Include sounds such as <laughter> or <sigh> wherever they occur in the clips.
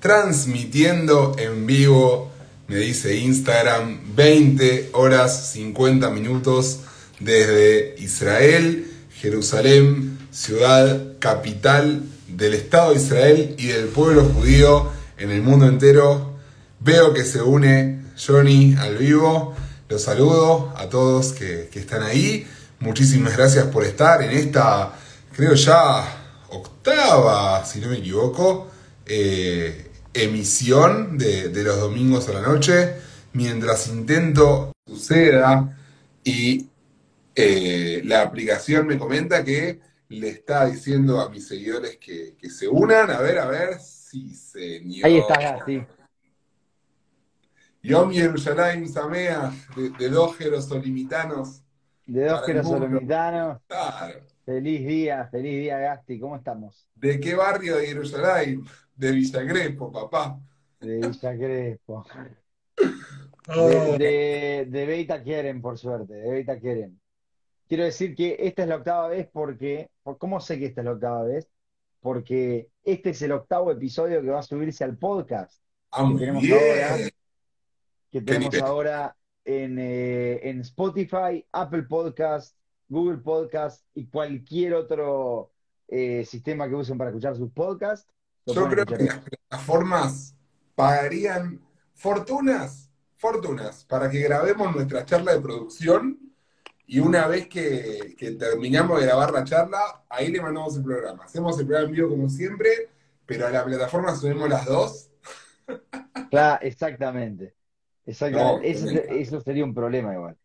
transmitiendo en vivo, me dice Instagram, 20 horas 50 minutos desde Israel, Jerusalén, ciudad capital del Estado de Israel y del pueblo judío en el mundo entero. Veo que se une Johnny al vivo. Los saludo a todos que, están ahí. Muchísimas gracias por estar en esta, creo ya, octava, si no me equivoco, eh, emisión de, los domingos a la noche, mientras intento suceda y eh, la aplicación me comenta que le está diciendo a mis seguidores que, se unan. A ver, a ver, si señor. Ahí está, sí. Yom Yerushalayim Samea, de, de dos jerosolimitanos. De dos jerosolimitanos. Claro. Feliz día, feliz día, Gasti. ¿Cómo estamos? ¿De qué barrio de Jerusalén? De Villa papá. De Villa <laughs> oh. De, de, Beita Quieren, por suerte, de Beita Quieren. Quiero decir que esta es la octava vez porque, ¿cómo sé que esta es la octava vez? Porque este es el octavo episodio que va a subirse al podcast. Ah, que tenemos ahora, que tenemos ahora en, eh, en Spotify, Apple Podcast, Google Podcast y cualquier otro eh, sistema que usen para escuchar sus podcasts. Yo creo que las plataformas pagarían fortunas, fortunas, para que grabemos nuestra charla de producción y una vez que, terminamos de grabar la charla, ahí le mandamos el programa. Hacemos el programa en vivo como siempre, pero a la plataforma subimos las dos. <laughs> Claro, exactamente. Exactamente. eso, sería un problema igual.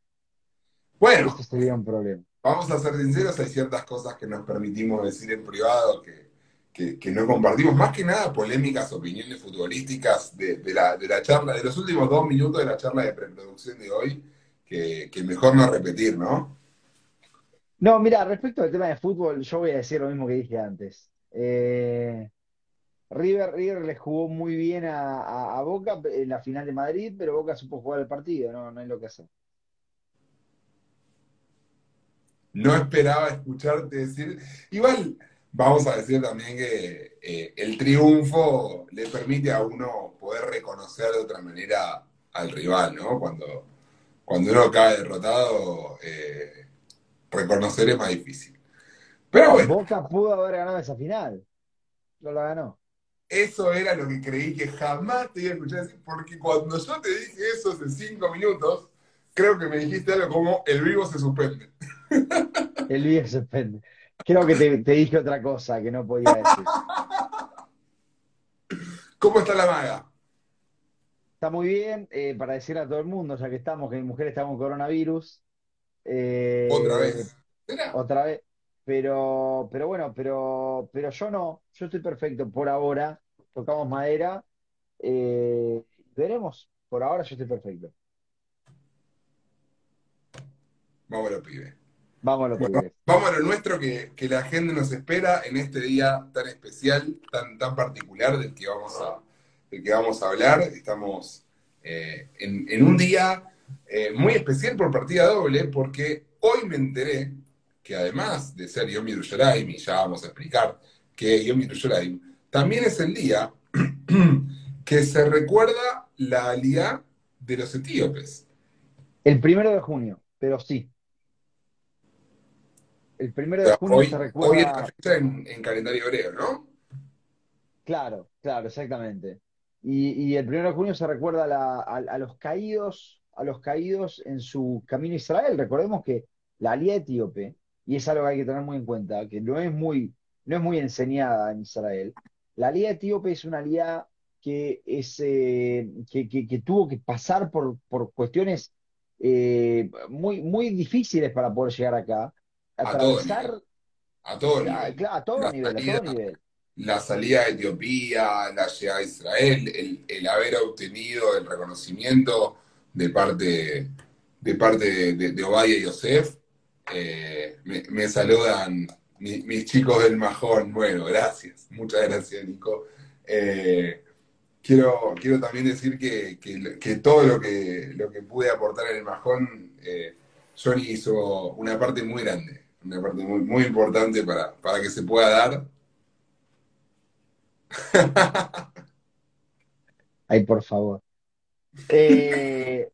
Bueno. Eso sería un problema. Vamos a ser sinceros, hay ciertas cosas que nos permitimos decir en privado que, que, no compartimos, más que nada polémicas, opiniones futbolísticas de, la, de, la, charla, de los últimos dos minutos de la charla de preproducción de hoy, que, mejor no repetir, ¿no? No, mira, respecto al tema de fútbol, yo voy a decir lo mismo que dije antes. Eh, River, River le jugó muy bien a, Boca en la final de Madrid, pero Boca supo jugar el partido, no, no hay lo que hacer. No esperaba escucharte decir. Igual, vamos a decir también que eh, el triunfo le permite a uno poder reconocer de otra manera al rival, ¿no? Cuando, cuando uno cae derrotado, eh, reconocer es más difícil. Pero bueno. Boca pudo haber ganado esa final. No la ganó. Eso era lo que creí que jamás te iba a escuchar decir, porque cuando yo te dije eso hace cinco minutos, creo que me dijiste algo como el vivo se suspende. El vivo se suspende. Creo que te, dije otra cosa que no podía decir. ¿Cómo está la maga? Está muy bien, eh, para decir a todo el mundo, ya que estamos, que mi mujer está con coronavirus. Eh, otra vez. Otra vez. Pero, pero bueno, pero, pero yo no, yo estoy perfecto por ahora. Tocamos madera. Eh, veremos. Por ahora yo estoy perfecto. Vamos a lo pibe. Vamos a lo, vamos a lo nuestro que, la gente nos espera en este día tan especial, tan, tan particular del que vamos a, del que vamos a hablar. Estamos eh, en, un día eh, muy especial por partida doble, porque hoy me enteré que además de ser Yom Yerushalayim, y ya vamos a explicar qué es Yom Yerushalayim, también es el día <clears throat> que se recuerda la alianza de los etíopes. El primero de junio, pero sí. El primero de junio se recuerda. Hoy es la fecha en, calendario hebreo, ¿no? Claro, claro, exactamente. Y, el primero de junio se recuerda a, los caídos, a los caídos en su camino a Israel. Recordemos que la alía etíope, y es algo que hay que tener muy en cuenta, que no es muy, no es muy enseñada en Israel. La alía etíope es una alía que, es, eh, que, tuvo que pasar por, por cuestiones eh, muy, muy difíciles para poder llegar acá a todo nivel. A todo nivel. La salida de Etiopía, la llegada a Israel, el, haber obtenido el reconocimiento de parte de, parte de, Obaya y Yosef. Eh, me, saludan mis, chicos del Majón. Bueno, gracias. Muchas gracias, Nico. Eh, quiero, quiero también decir que, todo lo que, lo que pude aportar en el Majón, eh, Johnny hizo una parte muy grande una parte muy, muy importante para, para que se pueda dar. <laughs> Ay, por favor. Eh,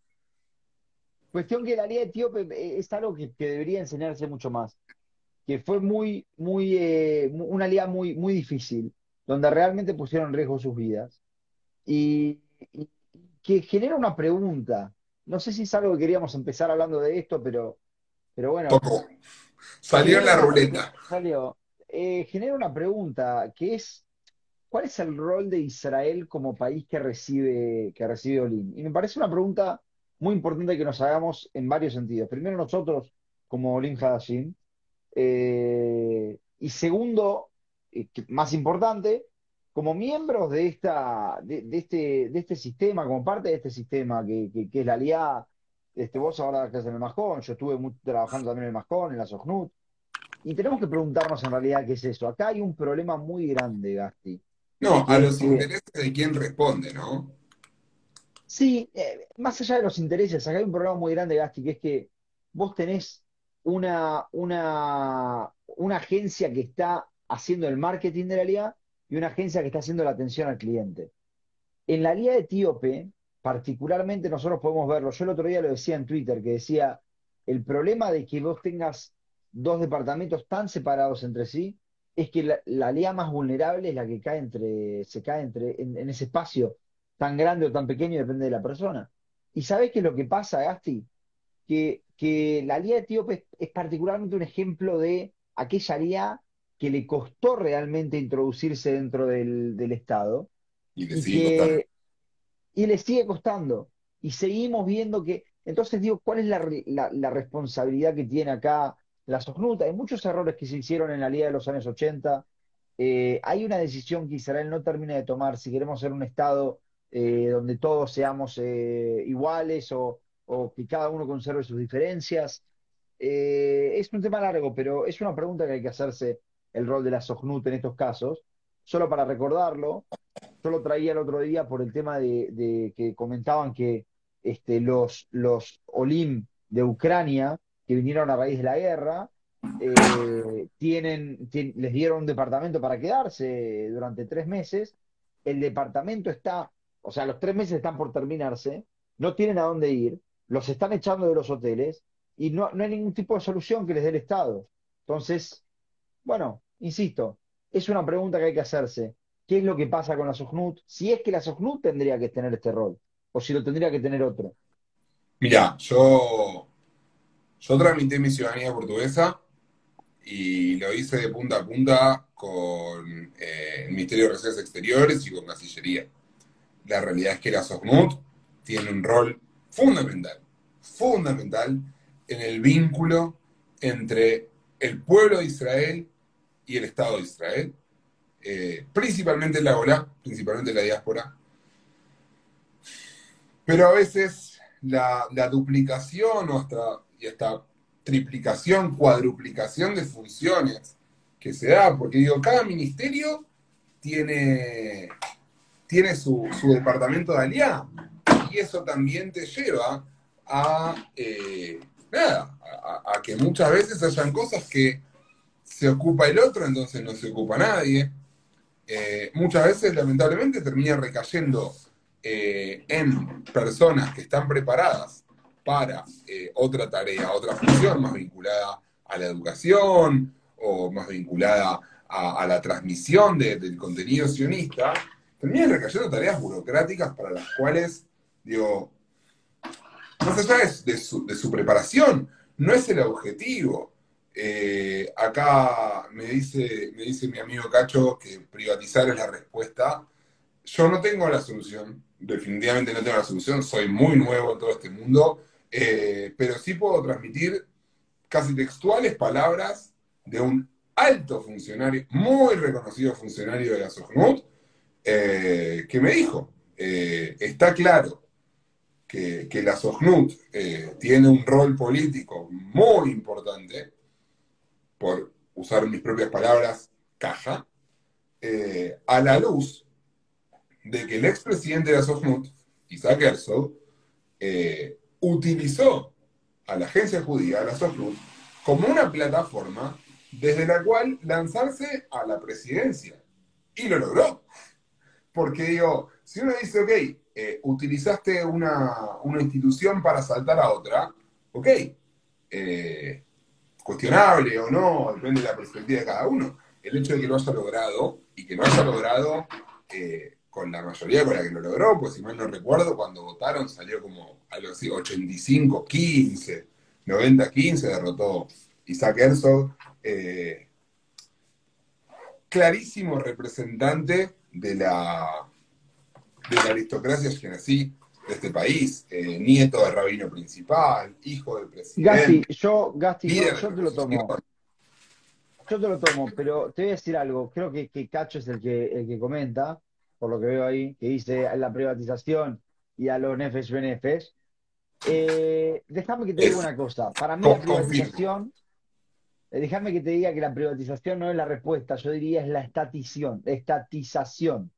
<laughs> cuestión que la Liga Etíope eh, es algo que, que debería enseñarse mucho más. Que fue muy, muy, eh, una liga muy, muy difícil, donde realmente pusieron en riesgo sus vidas. Y, y que genera una pregunta. No sé si es algo que queríamos empezar hablando de esto, pero, pero bueno, Poco. Salió en la ruleta. salió, eh, genera una pregunta que es, ¿cuál es el rol de Israel como país que recibe, que recibe Olin? Y me parece una pregunta muy importante que nos hagamos en varios sentidos. Primero nosotros, como Olin Hadashim, eh, y segundo, eh, más importante, como miembros de esta, de, de este, de este sistema, como parte de este sistema que, que- que es la LIA, este, vos ahora estás en el Majón, yo estuve trabajando también en el Majón, en la SOCNUT, y tenemos que preguntarnos en realidad qué es eso. Acá hay un problema muy grande, Gasti, No, a que es los que intereses de quien responde, ¿no? Sí, eh, más allá de los intereses, acá hay un problema muy grande, Gasti, que es que vos tenés una, una, una agencia que está haciendo el marketing de la liga y una agencia que está haciendo la atención al cliente. En la liga etíope, particularmente nosotros podemos verlo, yo el otro día lo decía en Twitter, que decía, el problema de que vos tengas dos departamentos tan separados entre sí es que la, la liga más vulnerable es la que cae entre, se cae entre, en, en ese espacio tan grande o tan pequeño, depende de la persona. ¿Y sabés qué es lo que pasa, Gasti? Que, que la liga etíope es, es particularmente un ejemplo de aquella liga que le costó realmente introducirse dentro del, del Estado Y y que y le sigue costando. Y seguimos viendo que, entonces digo, ¿cuál es la, la- responsabilidad que tiene acá la SOCNUT? Hay muchos errores que se hicieron en la Liga de los años 80. Eh, hay una decisión que Israel no termina de tomar si queremos ser un Estado eh, donde todos seamos eh, iguales o, o que cada uno conserve sus diferencias. Es un tema largo, pero es una pregunta que hay que hacerse el rol de la SOCNUT en estos casos. Solo para recordarlo, yo lo traía el otro día por el tema de, que comentaban que este, los, los Olim de Ucrania, que vinieron a raíz de la guerra, eh, tienen, tien- les dieron un departamento para quedarse durante tres meses. El departamento está, o sea, los tres meses están por terminarse, no tienen a dónde ir, los están echando de los hoteles y no, no hay ningún tipo de solución que les dé el Estado. Entonces, bueno, insisto, es una pregunta que hay que hacerse. ¿Qué es lo que pasa con la SOCNUT? Si es que la SOCNUT tendría que tener este rol, o si lo tendría que tener otro. Mira, yo, yo tramité mi ciudadanía portuguesa y lo hice de punta a punta con eh, el Ministerio de Relaciones Exteriores y con Cancillería. La realidad es que la SOCNUT tiene un rol fundamental, fundamental en el vínculo entre el pueblo de Israel y el Estado de Israel, eh, principalmente en la Golá, principalmente en la diáspora, pero a veces la, duplicación o hasta, y hasta triplicación, cuadruplicación de funciones que se da, porque digo, cada ministerio tiene, tiene su, departamento de alianza y eso también te lleva a, eh, nada, a, a que muchas veces hayan cosas que se ocupa el otro, entonces no se ocupa nadie. Eh, muchas veces, lamentablemente, termina recayendo eh, en personas que están preparadas para eh, otra tarea, otra función más vinculada a la educación o más vinculada a, la transmisión de- del contenido sionista, terminan recayendo tareas burocráticas para las cuales, digo, más allá de su preparación, no es el objetivo. Eh, acá me dice, me dice mi amigo Cacho que privatizar es la respuesta. Yo no tengo la solución, definitivamente no tengo la solución, soy muy nuevo en todo este mundo, eh, pero sí puedo transmitir casi textuales palabras de un alto funcionario, muy reconocido funcionario de la SOGNUT, eh, que me dijo, está claro que, la SOGNUT tiene un rol político muy importante, por usar mis propias palabras, caja, eh, a la luz de que el expresidente de la Isaac Herzog, eh, utilizó a la agencia judía, a la como una plataforma desde la cual lanzarse a la presidencia. Y lo logró. porque digo, si uno dice, ok, eh, utilizaste una, institución para saltar a otra, ok, eh, cuestionable o no, depende de la perspectiva de cada uno. El hecho de que lo haya logrado y que lo haya logrado eh, con la mayoría con la que lo logró, pues si mal no recuerdo, cuando votaron salió como algo así, 85-15, 90-15, derrotó Isaac Herzog. clarísimo representante de la, de la aristocracia así de este país, eh, nieto del rabino principal, hijo del presidente. Gasti, yo, Gasti, yo, te lo tomo. Yo te lo tomo, pero te voy a decir algo. Creo que, que Cacho es el que, el que comenta, por lo que veo ahí, que dice la privatización y a los nefes benefes. Eh, déjame que te diga una cosa. Para mí la privatización, eh, déjame que te diga que la privatización no es la respuesta, yo diría es la estatización, estatización,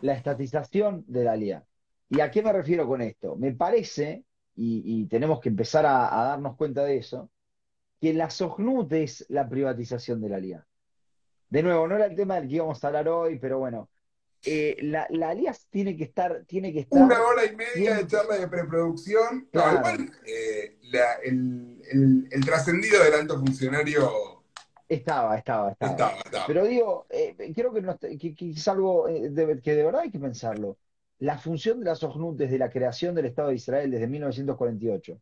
la estatización de la LIA. ¿Y a qué me refiero con esto? Me parece, y, tenemos que empezar a, darnos cuenta de eso, que la SOGNUT es la privatización de la LIA. De nuevo, no era el tema del que íbamos a hablar hoy, pero bueno, eh, la, la tiene que estar, tiene que estar. Una hora y media de charla de preproducción. igual, eh, el, trascendido del alto funcionario. Estaba, estaba, estaba. Pero digo, eh, creo que, que, es algo que de verdad hay que pensarlo. La función de la SOGNUT desde la creación del Estado de Israel desde 1948,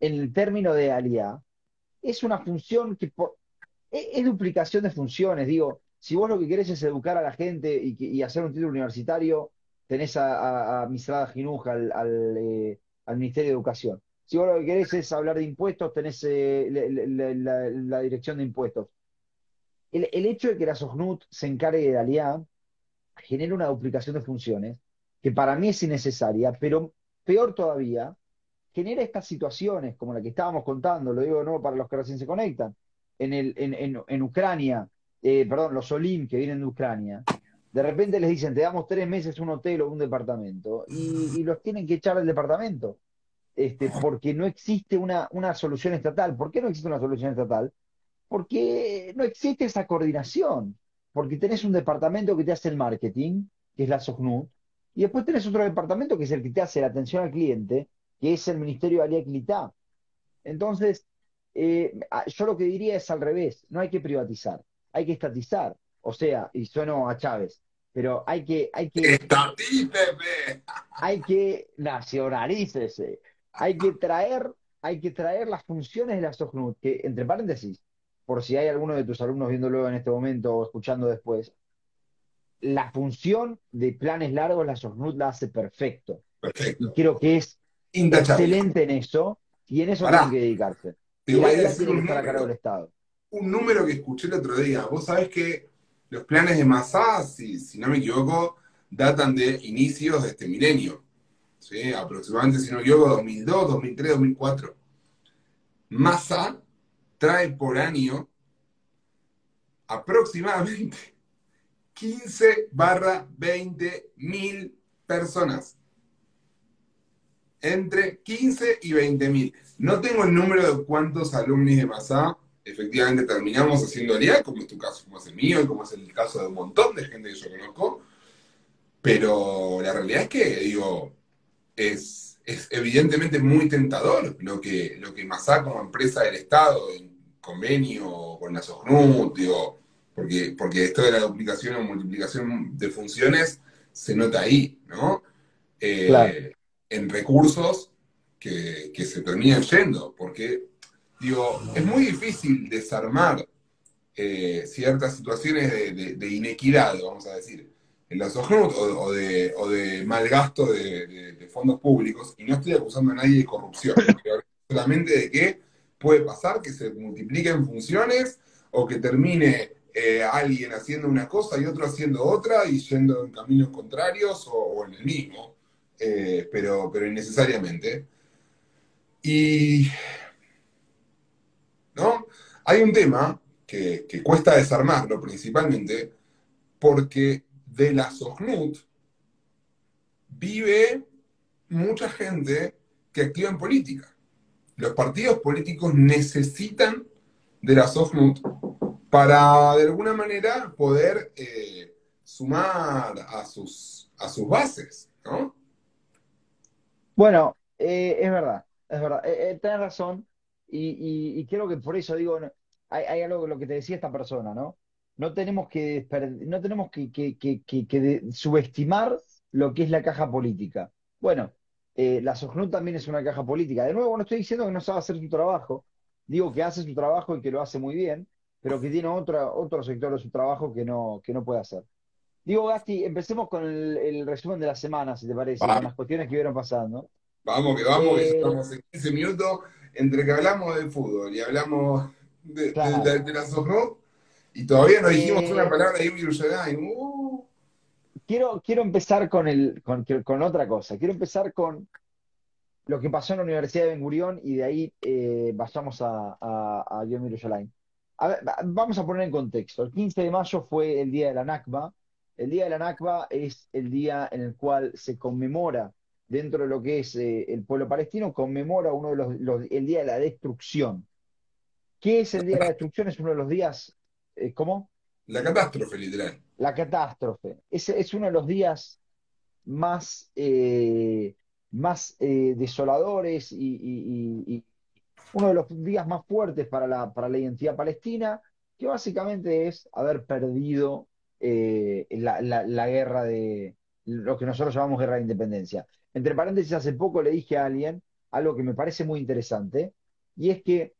en el término de Aliá, es una función que es, es duplicación de funciones. Digo, si vos lo que querés es educar a la gente y, hacer un título universitario, tenés a, a, Misrada Ginuja, eh, al, Ministerio de Educación. Si vos lo que querés es hablar de impuestos, tenés eh, la, dirección de impuestos. El, hecho de que la SOGNUT se encargue de Aliá genera una duplicación de funciones que para mí es innecesaria, pero peor todavía, genera estas situaciones como la que estábamos contando, lo digo de nuevo para los que recién se conectan, en, el, en, en Ucrania, eh, perdón, los Olim que vienen de Ucrania, de repente les dicen, te damos tres meses un hotel o un departamento, y, los tienen que echar del departamento, este, porque no existe una, una solución estatal. ¿Por qué no existe una solución estatal? Porque no existe esa coordinación, porque tenés un departamento que te hace el marketing, que es la SOCNUT, y después tenés otro departamento que es el que te hace la atención al cliente, que es el Ministerio de Alía Entonces, eh, yo lo que diría es al revés, no hay que privatizar hay que estatizar. O sea, y sueno a Chávez, pero hay que... Hay que Hay que nacionalícese. Hay que traer, hay que traer las funciones de la SOGNUT, que, entre paréntesis, por si hay alguno de tus alumnos viéndolo en este momento o escuchando después, la función de planes largos la SOGNUT la hace perfecto. Perfecto. Y creo que es excelente en eso, y en eso tiene que dedicarse. Y a cargo del Estado un número que escuché el otro día. Vos sabés que los planes de Massa, si, si no me equivoco, datan de inicios de este milenio. ¿sí? Aproximadamente, si no me equivoco, 2002, 2003, 2004. Massa trae por año aproximadamente 15 barra 20 mil personas. Entre 15 y 20 mil. No tengo el número de cuántos alumnos de Massa efectivamente terminamos haciendo aliá, como es tu caso, como es el mío y como es el caso de un montón de gente que yo conozco. Pero la realidad es que, digo, es, evidentemente muy tentador lo que, lo que Masá como empresa del Estado, en convenio con la SOGNUT, digo, porque, porque esto de la duplicación o multiplicación de funciones se nota ahí, ¿no? Eh, en recursos que, que se terminan yendo, porque Digo, es muy difícil desarmar eh, ciertas situaciones de, inequidad, vamos a decir, en la SOGNUT o, de, o de mal gasto de, fondos públicos, y no estoy acusando a nadie de corrupción, solamente de que puede pasar que se multipliquen funciones o que termine eh, alguien haciendo una cosa y otro haciendo otra y yendo en caminos contrarios o, en el mismo, eh, pero, pero innecesariamente. Y ¿no? Hay un tema que, cuesta desarmarlo principalmente porque de la SOGNUT vive mucha gente que activa en política. Los partidos políticos necesitan de la SOGNUT para de alguna manera poder eh, sumar a sus, a sus bases, ¿no? Bueno, eh, es verdad, es verdad. Eh, eh, tenés razón. Y, y- y creo que por eso digo, hay, hay algo lo que te decía esta persona, ¿no? No tenemos que, no tenemos que, subestimar lo que es la caja política. Bueno, la SOGNUT también es una caja política. De nuevo, no estoy diciendo que no sabe hacer su trabajo, digo que hace su trabajo y que lo hace muy bien, pero que tiene otra, otro sector de su trabajo que no, que no puede hacer. Digo, Gasti, empecemos con el, el resumen de la semana, si te parece, con las cuestiones que vieron pasando. Vamos, que vamos, Eh, estamos en 15 minutos entre que hablamos de fútbol y hablamos de, de, de, claro. de la y todavía no dijimos una Eh, palabra de Yerushalayim. Uh, quiero, quiero empezar con, el, con, con otra cosa. Quiero empezar con lo que pasó en la Universidad de Ben Gurión y de ahí eh, vayamos a, a, a. A ver, va- vamos a poner en contexto. El 15 de mayo fue el día de la Nakba. El día de la Nakba es el día en el cual se conmemora, dentro de lo que es eh, el pueblo palestino, conmemora uno de los, los- el día de la destrucción. ¿Qué es el día de la destrucción? Es uno de los días, eh, ¿cómo? la catástrofe, literal. La catástrofe. Es, es uno de los días más, eh, más desoladores y, y- y- y uno de los días más fuertes para la, para la identidad palestina, que básicamente es haber perdido eh, la, la- la guerra de lo que nosotros llamamos guerra de independencia. Entre paréntesis, hace poco le dije a alguien algo que me parece muy interesante, y es que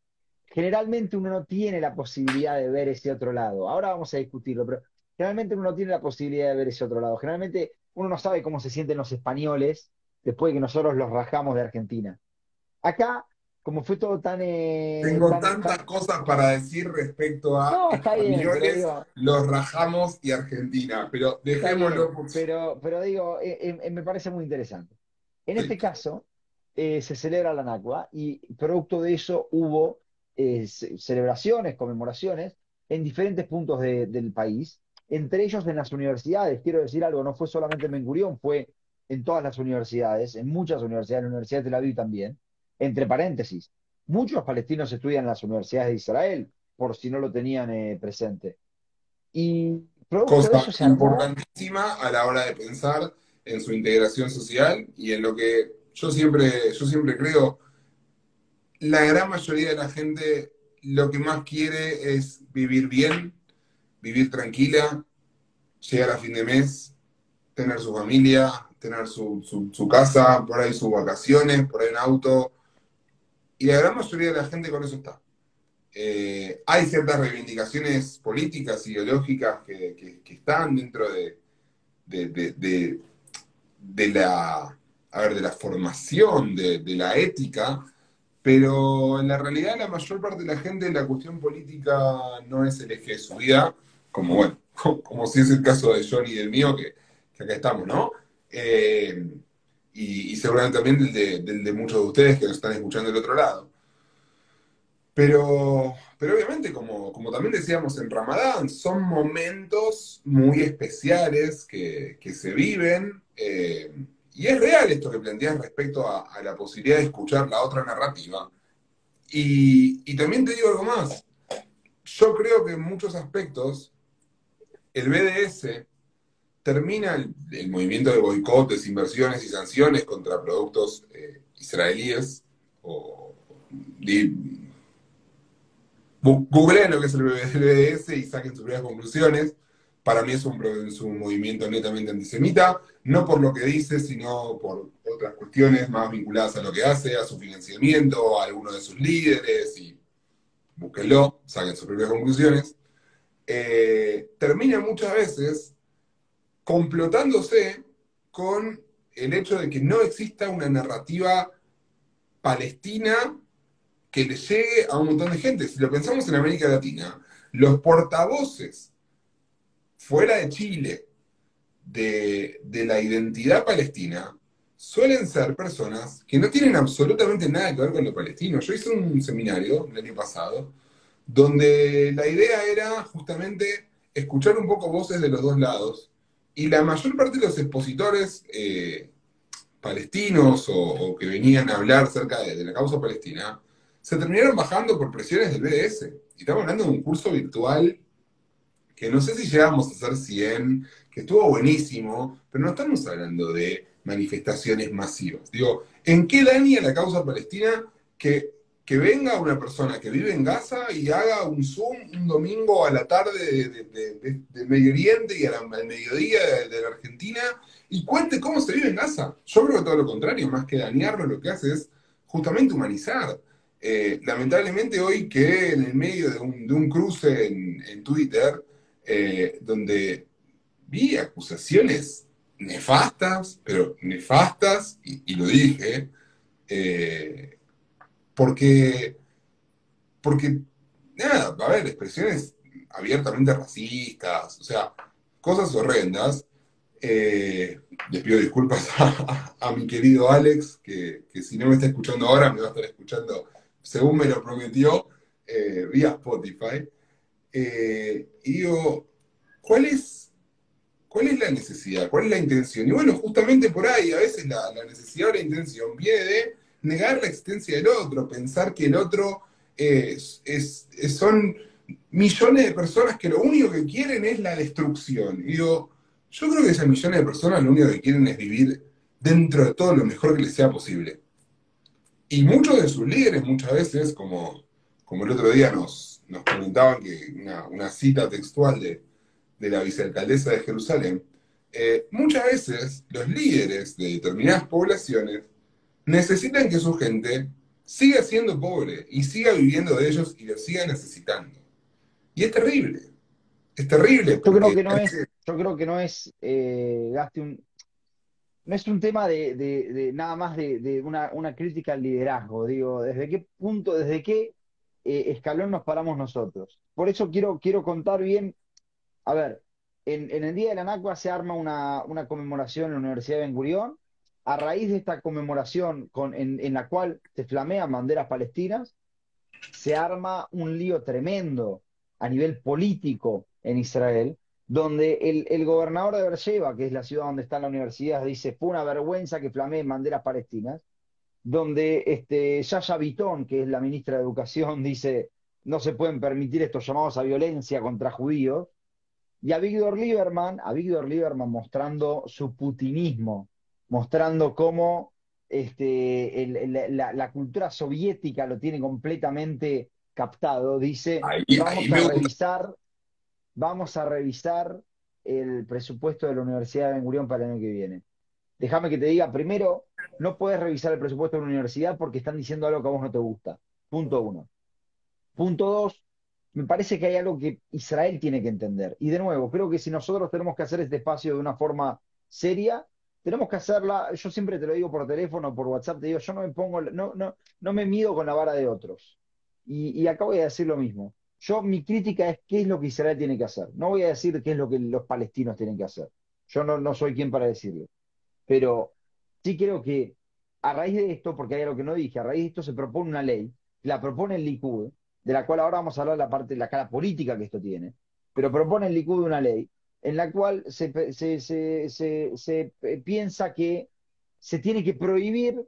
generalmente uno no tiene la posibilidad de ver ese otro lado. Ahora vamos a discutirlo, pero generalmente uno no tiene la posibilidad de ver ese otro lado. Generalmente uno no sabe cómo se sienten los españoles después de que nosotros los rajamos de Argentina. Acá, como fue todo tan, eh, Tengo tan, tantas tan- cosas para decir respecto a No, está bien, digo, los rajamos y Argentina, pero bien, dejémoslo por... pero, pero digo, eh, eh, me parece muy interesante. En este Sí. caso, eh, se celebra la Nakba y producto de eso hubo eh, ce- celebraciones, conmemoraciones en diferentes puntos de- del país, entre ellos en las universidades. Quiero decir algo, no fue solamente en Ben Gurión, fue en todas las universidades, en muchas universidades, en la Universidad de Tel Aviv también. Entre paréntesis, muchos palestinos estudian en las universidades de Israel, por si no lo tenían eh, presente. Y Cosa eso importantísima a la hora de pensar en su integración social y en lo que yo siempre, yo siempre creo, la gran mayoría de la gente lo que más quiere es vivir bien, vivir tranquila, llegar a fin de mes, tener su familia, tener su, su- su casa, por ahí sus vacaciones, por ahí un auto. Y la gran mayoría de la gente con eso está. Eh, hay ciertas reivindicaciones políticas, ideológicas que, están dentro de, de, la, a ver, de la formación, de, de la ética, pero en la realidad la mayor parte de la gente la cuestión política no es el eje de su vida, como bueno, <laughs> como si es el caso de Johnny y del mío, que, que acá estamos, ¿no? Eh, y, y seguramente también del de, muchos de ustedes que nos están escuchando del otro lado. Pero, pero obviamente, como, como también decíamos en Ramadán, son momentos muy especiales que, se viven. eh, y es real esto que planteas respecto a, la posibilidad de escuchar la otra narrativa. Y también te digo algo más. Yo creo que en muchos aspectos el BDS termina el, movimiento de boicot, desinversiones y sanciones contra productos eh, israelíes o di- Googleen lo que es el BDS y saquen sus propias conclusiones. Para mí es un, movimiento netamente antisemita, no por lo que dice, sino por otras cuestiones más vinculadas a lo que hace, a su financiamiento, a algunos de sus líderes, y búsquenlo, saquen sus propias conclusiones. Eh, termina muchas veces complotándose con el hecho de que no exista una narrativa palestina que le llegue a un montón de gente. Si lo pensamos en América Latina, los portavoces fuera de Chile de, la identidad palestina suelen ser personas que no tienen absolutamente nada que ver con lo palestino. Yo hice un seminario el año pasado donde la idea era justamente escuchar un poco voces de los dos lados y la mayor parte de los expositores eh, palestinos o, que venían a hablar acerca de, la causa palestina se terminaron bajando por presiones del BDS. Y estamos hablando de un curso virtual que no sé si llegamos a ser 100, que estuvo buenísimo, pero no estamos hablando de manifestaciones masivas. Digo, ¿en qué daña la causa palestina que, que venga una persona que vive en Gaza y haga un Zoom un domingo a la tarde de, Medio Oriente y al mediodía de, la Argentina y cuente cómo se vive en Gaza? Yo creo que todo lo contrario, más que dañarlo, lo que hace es justamente humanizar. Eh, lamentablemente hoy que en el medio de un, cruce en, Twitter, eh, donde vi acusaciones nefastas, pero nefastas, y, lo dije, eh, porque, porque, nada, a haber expresiones abiertamente racistas, o sea, cosas horrendas. Eh, les pido disculpas <laughs> a, mi querido Alex, que, si no me está escuchando ahora, me va a estar escuchando, según me lo prometió, eh, vía Spotify. y digo, ¿cuál es ¿Cuál es la necesidad? ¿Cuál es la intención? Y bueno, justamente por ahí, a veces la, necesidad o la intención viene de negar la existencia del otro, pensar que el otro es, son millones de personas que lo único que quieren es la destrucción. Y yo creo que esas millones de personas lo único que quieren es vivir dentro de todo lo mejor que les sea posible. Y muchos de sus líderes muchas veces, como, como el otro día nos, nos comentaban que una cita textual de, de la vicealcaldesa de Jerusalén, eh, muchas veces los líderes de determinadas poblaciones necesitan que su gente siga siendo pobre y siga viviendo de ellos y lo siga necesitando. Y es terrible. Es terrible. Yo creo que no es, yo creo que no es eh, un, no es un tema de, nada más de, una, crítica al liderazgo. Digo, ¿desde qué punto, desde qué eh, escalón nos paramos nosotros? Por eso quiero, quiero contar bien a ver, en, el Día de la NACUA se arma una, conmemoración en la Universidad de Ben Gurión. A raíz de esta conmemoración en, la cual se flamean banderas palestinas, se arma un lío tremendo a nivel político en Israel, donde el, gobernador de Beersheba, que es la ciudad donde está la universidad, dice, fue una vergüenza que flameen banderas palestinas, donde este, Yaya Bitón, que es la ministra de Educación, dice, no se pueden permitir estos llamados a violencia contra judíos, y a Víctor Lieberman, a Víctor Lieberman mostrando su putinismo, mostrando cómo este, la, cultura soviética lo tiene completamente captado, dice, vamos a revisar, vamos a revisar el presupuesto de la Universidad de Ben Gurión para el año que viene. Déjame que te diga, primero, no puedes revisar el presupuesto de una universidad porque están diciendo algo que a vos no te gusta. Punto uno. Punto dos, me parece que hay algo que Israel tiene que entender. Y de nuevo, creo que si nosotros tenemos que hacer este espacio de una forma seria, tenemos que hacerla, yo siempre te lo digo por teléfono, por WhatsApp, te digo, yo no me pongo, no, no, no me mido con la vara de otros. Y, y acá voy a decir lo mismo. Yo, mi crítica es qué es lo que Israel tiene que hacer. No voy a decir qué es lo que los palestinos tienen que hacer. Yo no, no soy quien para decirlo. Pero sí creo que a raíz de esto, porque hay algo que no dije, a raíz de esto se propone una ley, la propone el Likud, de la cual ahora vamos a hablar la parte la cara política que esto tiene, pero propone el Likud una ley en la cual se, piensa que se tiene que prohibir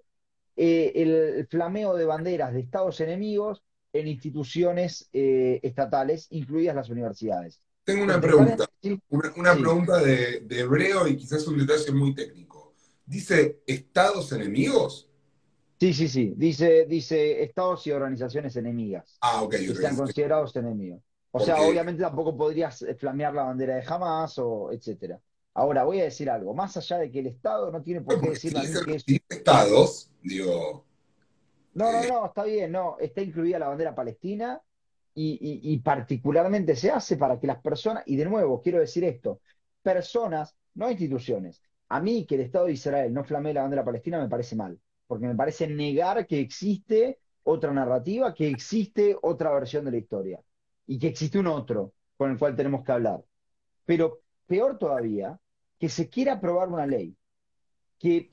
eh, el flameo de banderas de estados enemigos en instituciones eh, estatales, incluidas las universidades. Tengo una pregunta, una, pregunta de, de hebreo y quizás un detalle muy técnico. ¿Dice estados enemigos? Sí, sí, sí. Dice, dice estados y organizaciones enemigas. Ah, ok. están considerados enemigos. O sea, obviamente tampoco podrías flamear la bandera de Hamas o etcétera. Ahora, voy a decir algo. Más allá de que el Estado no tiene por qué decir que es... estados, digo... No, no, eh, no, está bien, no. Está incluida la bandera palestina y, y particularmente se hace para que las personas, y de nuevo, quiero decir esto, personas, no instituciones. A mí que el Estado de Israel no flamee la bandera palestina me parece mal porque me parece negar que existe otra narrativa, que existe otra versión de la historia y que existe un otro con el cual tenemos que hablar. Pero peor todavía, que se quiera aprobar una ley que,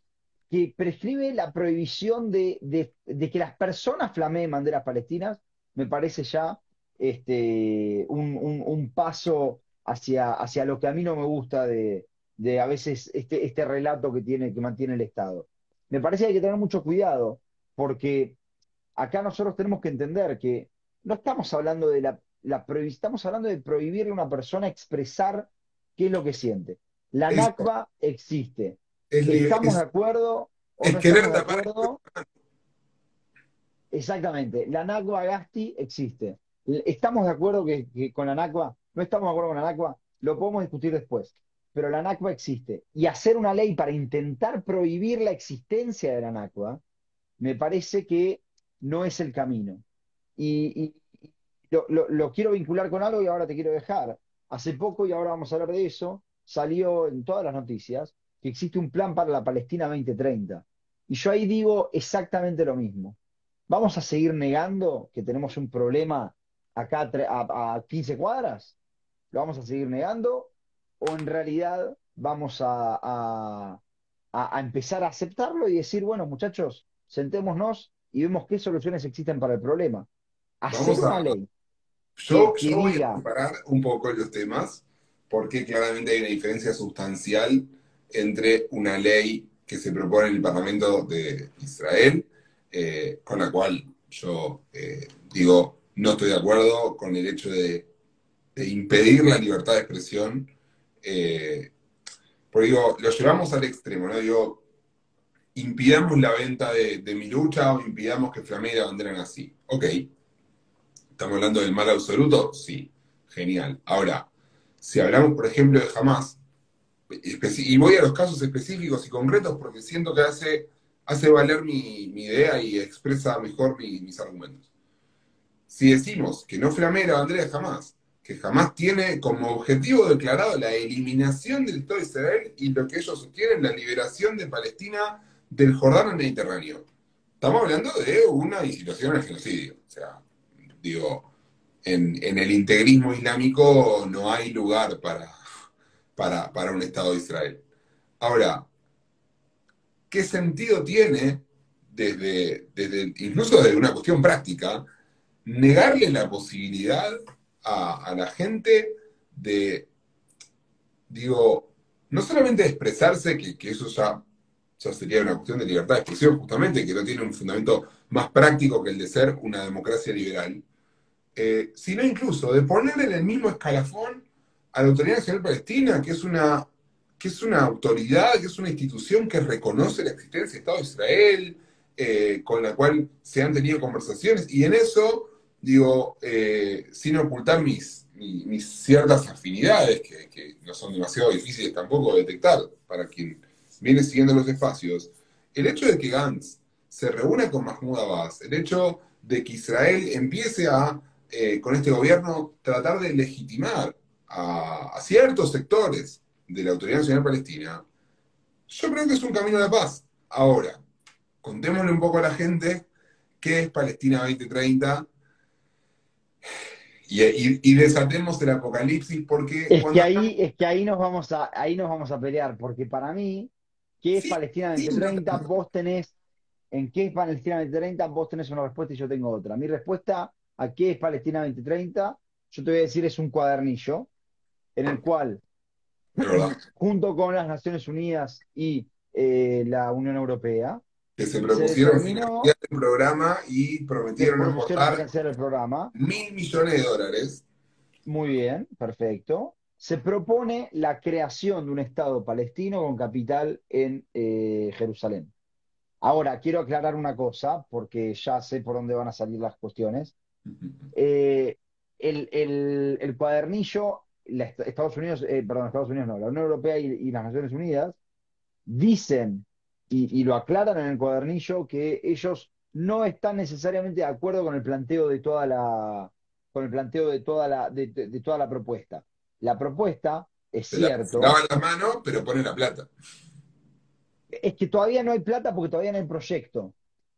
que prescribe la prohibición de, que las personas flameen banderas palestinas, me parece ya este, un, paso hacia, hacia, lo que a mí no me gusta de, a veces este, este relato que, tiene, que mantiene el Estado me parece que hay que tener mucho cuidado, porque acá nosotros tenemos que entender que no estamos hablando de la, la estamos hablando de prohibirle a una persona expresar qué es lo que siente. La existe. Es, li- ¿Estamos es- de acuerdo o es no querer estamos de acuerdo? Exactamente. La Nakba Gasti existe. ¿Estamos de acuerdo que, que con la Nakba? ¿No estamos de acuerdo con la Nakba? Lo podemos discutir después. Pero la Nakba existe. Y hacer una ley para intentar prohibir la existencia de la Nakba, me parece que no es el camino. Y lo, lo- lo quiero vincular con algo y ahora te quiero dejar. Hace poco, y ahora vamos a hablar de eso, salió en todas las noticias que existe un plan para la Palestina 2030. Y yo ahí digo exactamente lo mismo. ¿Vamos a seguir negando que tenemos un problema acá a, a- a 15 cuadras? ¿Lo vamos a seguir negando? ¿O en realidad vamos a, a- a- empezar a aceptarlo y decir, bueno, muchachos, sentémonos y vemos qué soluciones existen para el problema? Hacer una ley Yo, que yo voy diga- a separar un poco los temas, porque claramente hay una diferencia sustancial entre una ley que se propone en el Parlamento de Israel, eh, con la cual yo eh, digo, no estoy de acuerdo con el hecho de, de impedir la libertad de expresión, eh, porque digo, lo llevamos al extremo, ¿no? Digo, impidamos la venta de, de mi lucha o impidamos que flamee la bandera nazi. Ok. ¿Estamos hablando del mal absoluto? Sí. Genial. Ahora, si hablamos, por ejemplo, de Hamas, y voy a los casos específicos y concretos porque siento que hace, hace valer mi, idea y expresa mejor mi- mis argumentos. Si decimos que no flamee la bandera de Hamas, que Hamas tiene como objetivo declarado la eliminación del Estado de Israel y lo que ellos sostienen, la liberación de Palestina del Jordán al Mediterráneo. Estamos hablando de una incitación al genocidio. O sea, digo, en, en el integrismo islámico no hay lugar para, para, para un Estado de Israel. Ahora, ¿qué sentido tiene, desde, desde, incluso desde una cuestión práctica, negarle la posibilidad a, a la gente de, digo, no solamente expresarse, que, que eso ya, ya sería una cuestión de libertad de expresión, justamente, que no tiene un fundamento más práctico que el de ser una democracia liberal, eh, sino incluso de poner en el mismo escalafón a la Autoridad Nacional Palestina, que es una, que es una autoridad, que es una institución que reconoce la existencia del Estado de Israel, eh, con la cual se han tenido conversaciones, y en eso, digo, eh, sin ocultar mis, mis, mis ciertas afinidades, que, que no son demasiado difíciles tampoco de detectar para quien viene siguiendo los espacios, el hecho de que Gantz se reúna con Mahmoud Abbas, el hecho de que Israel empiece a, eh, con este gobierno, tratar de legitimar a, a, ciertos sectores de la Autoridad Nacional Palestina, yo creo que es un camino a la paz. Ahora, contémosle un poco a la gente qué es Palestina 2030 y, y, y desatemos el apocalipsis porque... Es que, ahí, es que ahí, nos vamos a, ahí nos vamos a pelear, porque para mí, ¿qué es sí, Palestina 2030? Sí, vos tenés, en qué es Palestina 2030, vos tenés una respuesta y yo tengo otra. Mi respuesta a qué es Palestina 2030, yo te voy a decir, es un cuadernillo en el cual, junto con las Naciones Unidas y eh, la Unión Europea, que se propusieron se financiar el programa y prometieron aportar el programa. mil millones de dólares. Muy bien, perfecto. Se propone la creación de un Estado palestino con capital en eh, Jerusalén. Ahora, quiero aclarar una cosa, porque ya sé por dónde van a salir las cuestiones. Eh, el, el, el, cuadernillo, la, Estados Unidos, eh, perdón, Estados Unidos no, la Unión Europea y, y las Naciones Unidas dicen y, y, lo aclaran en el cuadernillo que ellos no están necesariamente de acuerdo con el planteo de toda la con el planteo de toda la de, de, de toda la propuesta. La propuesta es Se cierto. La, la mano, pero pone la plata. Es que todavía no hay plata porque todavía no hay proyecto.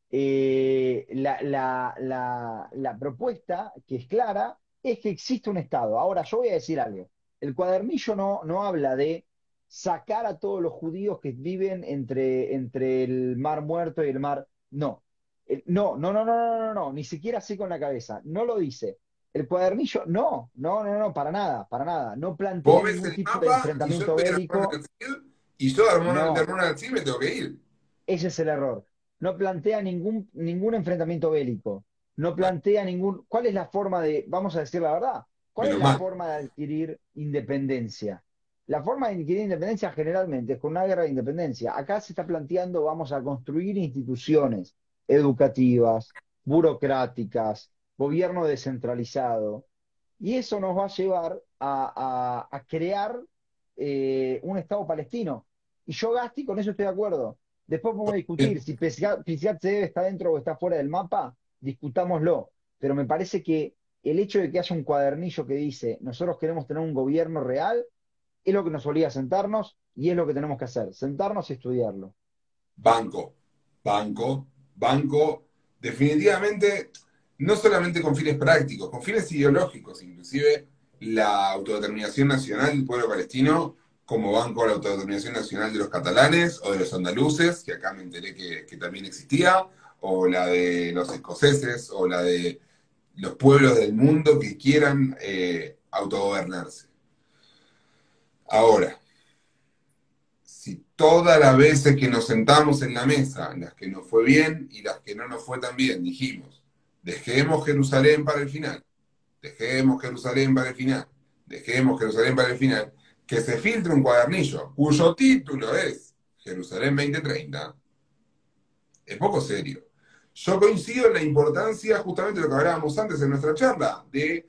Eh, la, la, la, la propuesta, que es clara, es que existe un Estado. Ahora, yo voy a decir algo. El cuadernillo no, no habla de sacar a todos los judíos que viven entre, entre el mar muerto y el mar. No. No, no, no, no, no, no, no, ni siquiera así con la cabeza. No lo dice. El cuadernillo, no, no, no, no, para nada, para nada. No plantea ningún tipo de enfrentamiento bélico. Y yo de Armona no. me tengo que ir. Ese es el error. No plantea ningún, ningún enfrentamiento bélico. No plantea ningún. ¿Cuál es la forma de, vamos a decir la verdad? ¿Cuál es la forma de adquirir independencia? La forma de adquirir independencia generalmente es con una guerra de independencia. Acá se está planteando, vamos a construir instituciones educativas, burocráticas, gobierno descentralizado, y eso nos va a llevar a, crear eh, un Estado palestino. Y yo, Gasti, con eso estoy de acuerdo. Después podemos discutir si Pisiat está dentro o está fuera del mapa, discutámoslo. Pero me parece que el hecho de que haya un cuadernillo que dice nosotros queremos tener un gobierno real es lo que nos obliga a sentarnos y es lo que tenemos que hacer, sentarnos y estudiarlo. Banco, banco, banco, definitivamente no solamente con fines prácticos, con fines ideológicos, inclusive la autodeterminación nacional del pueblo palestino como banco a la autodeterminación nacional de los catalanes o de los andaluces, que acá me enteré que, también existía, o la de los escoceses, o la de los pueblos del mundo que quieran eh, autogobernarse. Ahora, si todas las veces que nos sentamos en la mesa, las que nos fue bien y las que no nos fue tan bien, dijimos, dejemos Jerusalén para el final, dejemos Jerusalén para el final, dejemos Jerusalén para el final, que se filtre un cuadernillo cuyo título es Jerusalén 2030, es poco serio. Yo coincido en la importancia, justamente de lo que hablábamos antes en nuestra charla, de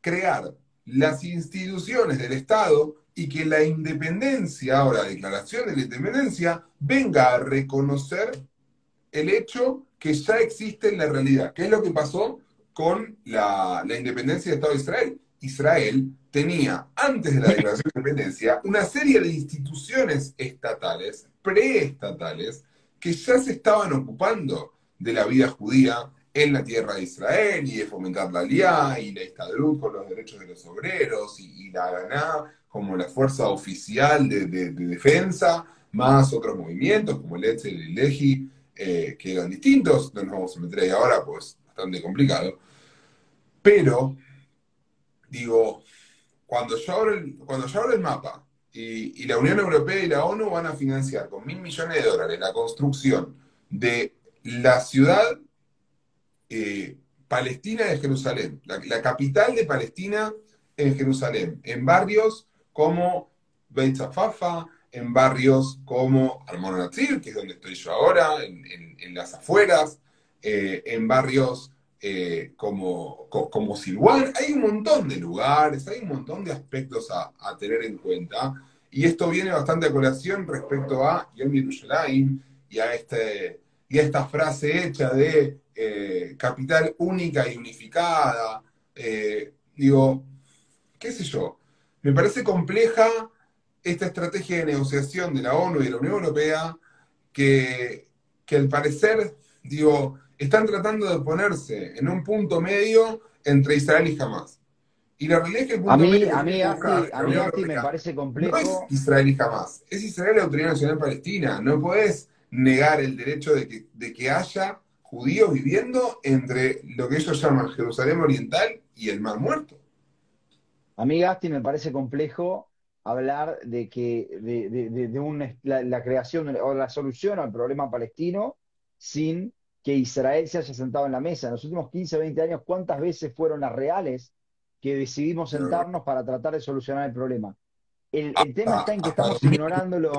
crear las instituciones del Estado y que la independencia, ahora la declaración de la independencia, venga a reconocer el hecho que ya existe en la realidad. ¿Qué es lo que pasó con la, la independencia del Estado de Israel? Israel tenía, antes de la declaración de independencia, una serie de instituciones estatales, preestatales, que ya se estaban ocupando de la vida judía en la tierra de Israel y de fomentar la Aliá y la Estadrut con los derechos de los obreros y, la Ganá como la fuerza oficial de, defensa, más otros movimientos como el Etzel y el Leji, eh, que eran distintos, no nos vamos a meter ahí ahora, pues bastante complicado. Pero, digo, cuando yo abro el, cuando yo abro el mapa y, y la Unión Europea y la ONU van a financiar con mil millones de dólares la construcción de la ciudad eh, palestina de Jerusalén, la, capital de Palestina en Jerusalén, en barrios como Beit Zafafa, en barrios como Almonatzir, que es donde estoy yo ahora, en, las afueras, eh, en barrios eh, como, como Silwan. Hay un montón de lugares, hay un montón de aspectos a, tener en cuenta. Y esto viene bastante a colación respecto a Yom Yerushalayim y a este y esta frase hecha de eh, capital única y unificada, eh, digo, qué sé yo, me parece compleja esta estrategia de negociación de la ONU y de la Unión Europea que, que al parecer, digo, están tratando de ponerse en un punto medio entre Israel y Hamas. Y la realidad es que el punto a mí, medio a mí, a mí, me parece complejo. No es Israel y Hamas, es Israel y la Autoridad Nacional Palestina. No puedes negar el derecho de que, de que haya judíos viviendo entre lo que ellos llaman Jerusalén Oriental y el Mar Muerto. A mí, Gasti, me parece complejo hablar de que de, de, la, creación o la solución al problema palestino sin que Israel se haya sentado en la mesa. En los últimos 15, 20 años, ¿cuántas veces fueron las reales que decidimos sentarnos para tratar de solucionar el problema? El, tema está en que estamos ignorándolo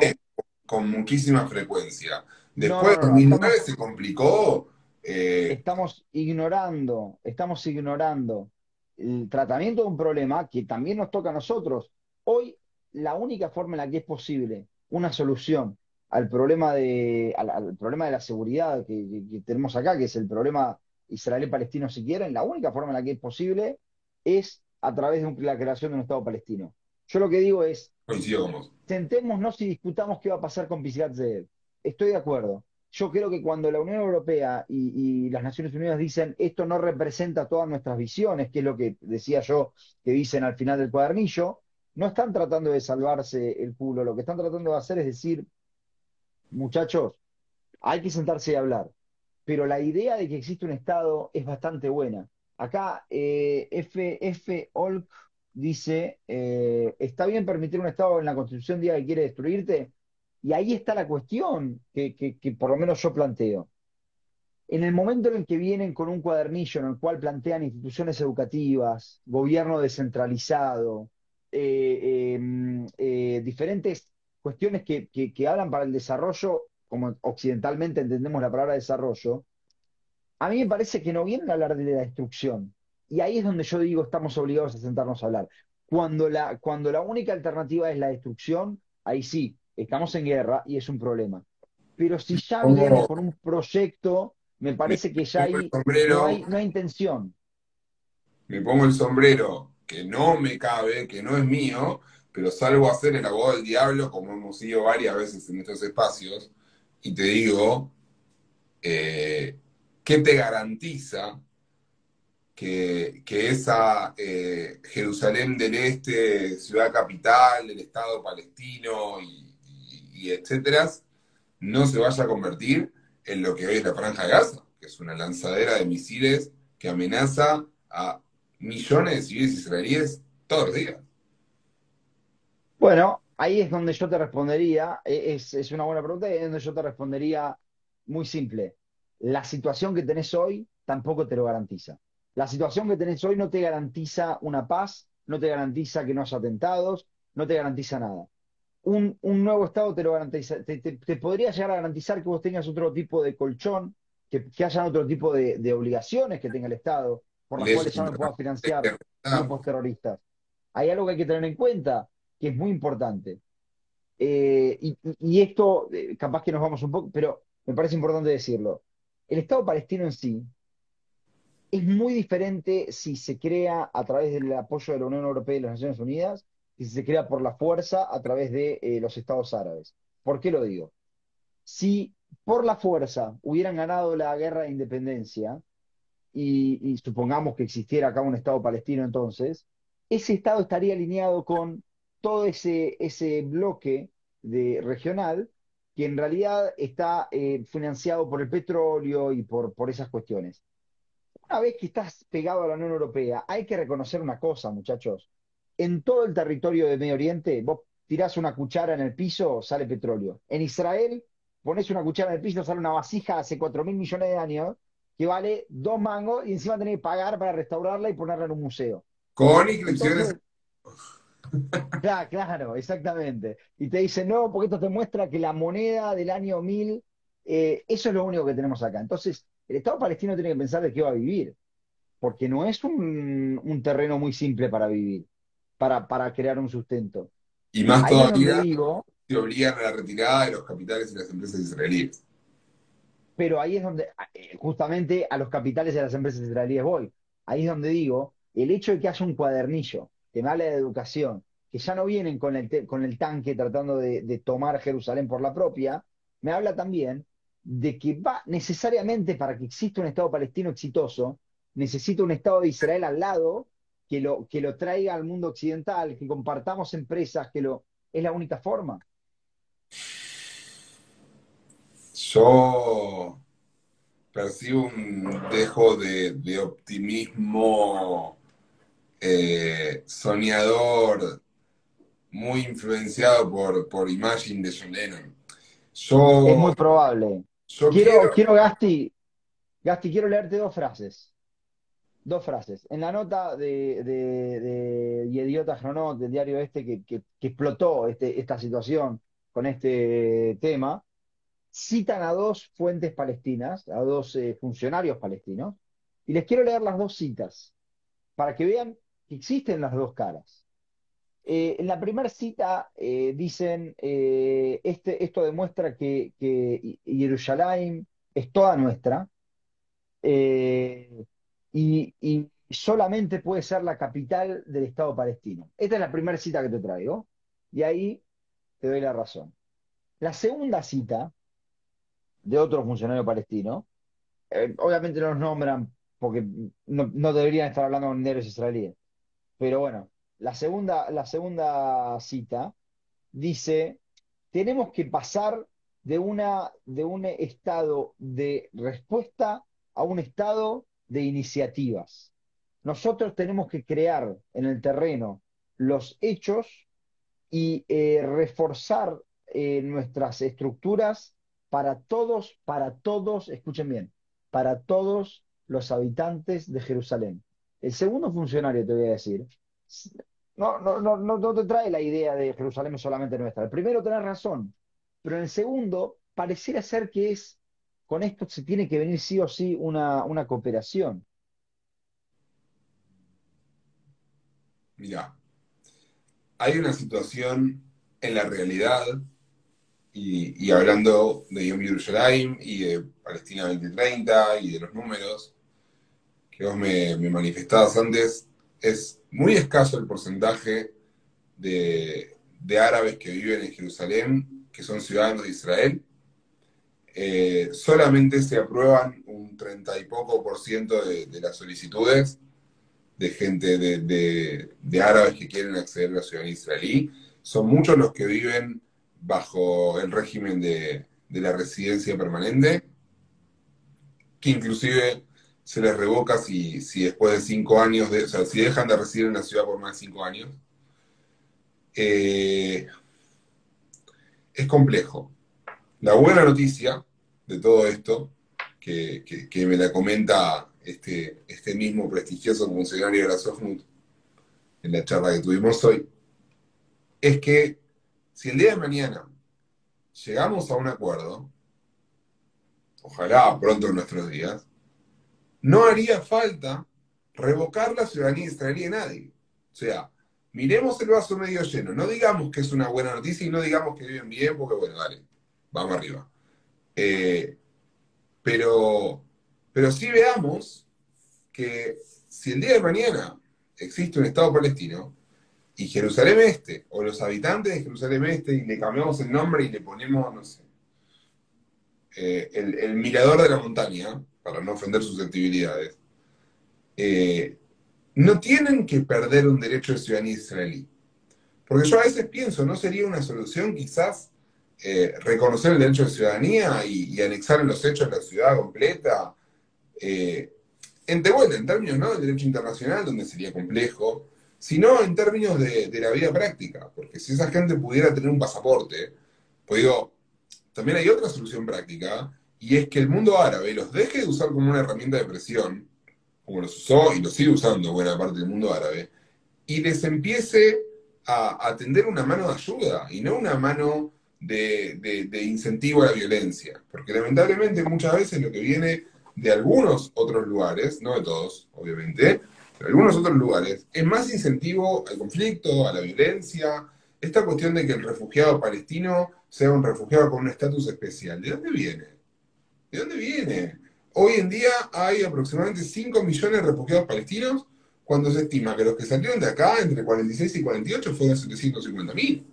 con muchísima frecuencia. Después de 2009 se complicó. Eh, estamos ignorando, estamos ignorando el tratamiento de un problema que también nos toca a nosotros. Hoy, la única forma en la que es posible una solución al problema de, al, problema de la seguridad que, tenemos acá, que es el problema israelí-palestino si quieren, la única forma en la que es posible es a través de la creación de un Estado palestino. Yo lo que digo es, sentémonos y discutamos qué va a pasar con Pisgat Estoy de acuerdo. Yo creo que cuando la Unión Europea y, las Naciones Unidas dicen esto no representa todas nuestras visiones, que es lo que decía yo que dicen al final del cuadernillo, no están tratando de salvarse el culo, lo que están tratando de hacer es decir, muchachos, hay que sentarse y hablar, pero la idea de que existe un Estado es bastante buena. Acá eh, F, F. Olk dice, eh, está bien permitir un Estado en la Constitución diga que quiere destruirte, y ahí está la cuestión que, por lo menos yo planteo. En el momento en el que vienen con un cuadernillo en el cual plantean instituciones educativas, gobierno descentralizado, eh, em, eh, diferentes cuestiones que, que, que hablan para el desarrollo, como occidentalmente entendemos la palabra desarrollo, a mí me parece que no vienen a hablar de la destrucción. Y ahí es donde yo digo, estamos obligados a sentarnos a hablar. Cuando la, cuando la única alternativa es la destrucción, ahí sí, estamos en guerra y es un problema. Pero si ya viene con un proyecto, me parece que ya hay, sombrero. no hay, no hay intención. me pongo el sombrero que no me cabe, que no es mío, pero salgo a ser el abogado del diablo, como hemos sido varias veces en estos espacios, y te digo, eh, ¿qué te garantiza que, que esa eh, Jerusalén del Este, ciudad capital del Estado palestino y, y- y etcétera, no se vaya a convertir en lo que hoy es la Franja de Gaza, que es una lanzadera de misiles que amenaza a millones de civiles israelíes todos los días. Bueno, ahí es donde yo te respondería, e- es, es una buena pregunta y es donde yo te respondería muy simple. La situación que tenés hoy tampoco te lo garantiza. La situación que tenés hoy no te garantiza una paz, no te garantiza que no haya atentados, no te garantiza nada. Un, un nuevo Estado te lo garantiza, te, te- te podría llegar a garantizar que vos tengas otro tipo de colchón, que, que hayan otro tipo de, de obligaciones que tenga el Estado, por las cuales ya no pueda financiar grupos terroristas. Hay algo que hay que tener en cuenta, que es muy importante. Eh, y, esto, eh, capaz que nos vamos un poco, pero me parece importante decirlo. El Estado palestino en sí es muy diferente si se crea a través del apoyo de la Unión Europea y las Naciones Unidas y si se crea por la fuerza a través de eh, los Estados árabes. ¿Por qué lo digo? Si por la fuerza hubieran ganado la guerra de independencia, y supongamos que existiera acá un Estado palestino entonces, ese Estado estaría alineado con todo ese, ese bloque de, regional que en realidad está eh, financiado por el petróleo y por, por esas cuestiones. Una vez que estás pegado a la Unión Europea, hay que reconocer una cosa, muchachos. En todo el territorio de Medio Oriente, vos tirás una cuchara en el piso, sale petróleo. En Israel, pones una cuchara en el piso, sale una vasija hace 4 mil millones de años que vale dos mangos y encima tenés que pagar para restaurarla y ponerla en un museo. Con inscripciones. Entonces, claro, claro, exactamente. Y te dicen, no, porque esto te muestra que la moneda del año 1000, eh, eso es lo único que tenemos acá. Entonces, el Estado palestino tiene que pensar de qué va a vivir, porque no es un, un terreno muy simple para vivir, para, para crear un sustento. Y más Ahí todavía, digo, se obligan a la retirada de los capitales y las empresas israelíes. pero ahí es donde, eh, justamente a los capitales de las empresas israelíes voy. Ahí es donde digo, el hecho de que haya un cuadernillo que me hable de educación, que ya no vienen con el, con el tanque tratando de, tomar Jerusalén por la propia, me habla también de que va necesariamente para que exista un Estado palestino exitoso, necesita un Estado de Israel al lado que lo, que lo traiga al mundo occidental, que compartamos empresas, que lo, es la única forma. Yo percibo un dejo de, de optimismo eh, soñador, muy influenciado por, por Imagine de John Lennon. Yo, Es muy probable. yo Quiero, quiero- quiero, Gasti, Gasti, quiero leerte dos frases. Dos frases. En la nota de, de, de Idiota Cronot, del diario este, que, que- que explotó este, esta situación con este tema, citan a dos fuentes palestinas, a dos eh, funcionarios palestinos, y les quiero leer las dos citas, para que vean existen las dos caras. Eh, en la primera cita eh, dicen, eh, este, esto demuestra que, que Jerusalén es toda nuestra y, solamente puede ser la capital del Estado palestino. Esta es la primera cita que te traigo y ahí te doy la razón. La segunda cita de otro funcionario palestino, obviamente no los nombran porque no, deberían estar hablando con negros israelíes, pero bueno, la segunda, la segunda cita dice, tenemos que pasar de, una, de un estado de respuesta a un estado de iniciativas. Nosotros tenemos que crear en el terreno los hechos y eh, reforzar eh, nuestras estructuras para todos, para todos, escuchen bien, para todos los habitantes de Jerusalén. El segundo funcionario, te voy a decir, no, no, no, no, te trae la idea de Jerusalén es solamente nuestra. El primero, tenés razón, pero en el segundo, pareciera ser que es, con esto se tiene que venir sí o sí una, una cooperación. Mira, hay una situación en la realidad, y, y hablando de Yom Yerushalayim y de Palestina 2030 y de los números que vos me, manifestabas antes, es muy escaso el porcentaje de, de árabes que viven en Jerusalén, que son ciudadanos de Israel. Eh, solamente se aprueban un 30 y poco por ciento de, las solicitudes de gente de, de, árabes que quieren acceder a la ciudadanía israelí. Son muchos los que viven bajo el régimen de la residencia permanente, que inclusive se les revoca si, si después de cinco años, de, o sea, si dejan de residir en la ciudad por más de cinco años. Eh, es complejo. La buena noticia de todo esto, que, que, me la comenta este, este mismo prestigioso funcionario de la SOFMUT en la charla que tuvimos hoy, es que si el día de mañana llegamos a un acuerdo, ojalá pronto en nuestros días, no haría falta revocar la ciudadanía israelí a nadie. O sea, miremos el vaso medio lleno. No digamos que es una buena noticia y no digamos que viven bien, porque bueno, dale, vamos arriba. Eh, pero, pero sí veamos que si el día de mañana existe un Estado palestino y Jerusalén Este, o los habitantes de Jerusalén Este, y le cambiamos el nombre y le ponemos, no sé, eh, el mirador de la montaña, para no ofender susceptibilidades, eh, no tienen que perder un derecho de ciudadanía israelí. Porque yo a veces pienso, ¿no sería una solución quizás eh, reconocer el derecho de ciudadanía y, anexar en los hechos la ciudad completa? Eh, en, de vuelta, en términos no del derecho internacional, donde sería complejo, sino en términos de, de, la vida práctica. Porque si esa gente pudiera tener un pasaporte, pues digo, también hay otra solución práctica, y es que el mundo árabe los deje de usar como una herramienta de presión, como los usó y los sigue usando buena parte del mundo árabe, y les empiece a, a tender una mano de ayuda y no una mano de, incentivo a la violencia. Porque lamentablemente muchas veces lo que viene de algunos otros lugares, no de todos, obviamente, de algunos otros lugares, es más incentivo al conflicto, a la violencia, esta cuestión de que el refugiado palestino sea un refugiado con un estatus especial. ¿De dónde viene? ¿De dónde viene? Hoy en día hay aproximadamente 5 millones de refugiados palestinos, cuando se estima que los que salieron de acá entre 46 y 48 fueron 750 mil.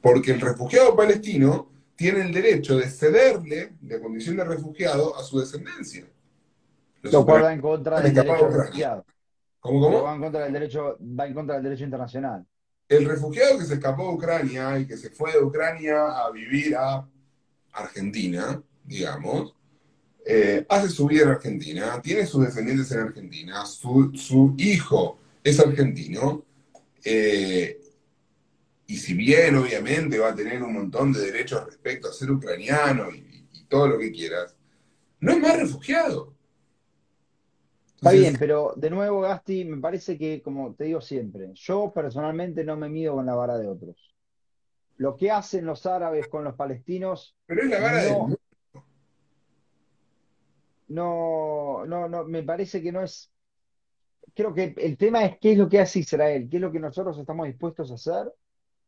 Porque el refugiado palestino tiene el derecho de cederle la condición de refugiado a su descendencia. Lo cual va en contra del derecho refugiado. ¿Cómo, cómo? Va en, contra del derecho, va en contra del derecho internacional. El refugiado que se escapó de Ucrania y que se fue de Ucrania a vivir a Argentina, digamos, eh, hace su vida en Argentina, tiene sus descendientes en Argentina, su, su hijo es argentino, eh, y si bien obviamente va a tener un montón de derechos respecto a ser ucraniano y, y todo lo que quieras, no es más refugiado. Está bien, pero de nuevo, Gasti, me parece que, como te digo siempre, yo personalmente no me mido con la vara de otros. Lo que hacen los árabes con los palestinos. Pero es la vara no, del no, no, no, me parece que no es. Creo que el tema es qué es lo que hace Israel, qué es lo que nosotros estamos dispuestos a hacer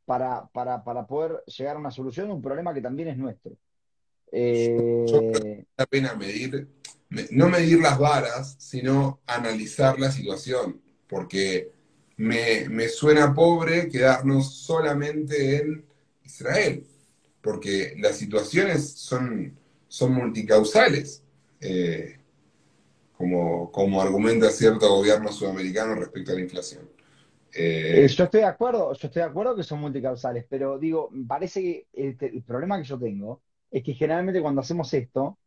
para, para, para poder llegar a una solución de un problema que también es nuestro. Eh... Yo creo que la pena medir, no medir las varas, sino analizar la situación, porque me, me suena pobre quedarnos solamente en Israel, porque las situaciones son, son multicausales eh, como, como argumenta cierto gobierno sudamericano respecto a la inflación. Eh, yo estoy de acuerdo, yo estoy de acuerdo que son multicausales, pero digo, parece que el, el, problema que yo tengo es que generalmente cuando hacemos esto,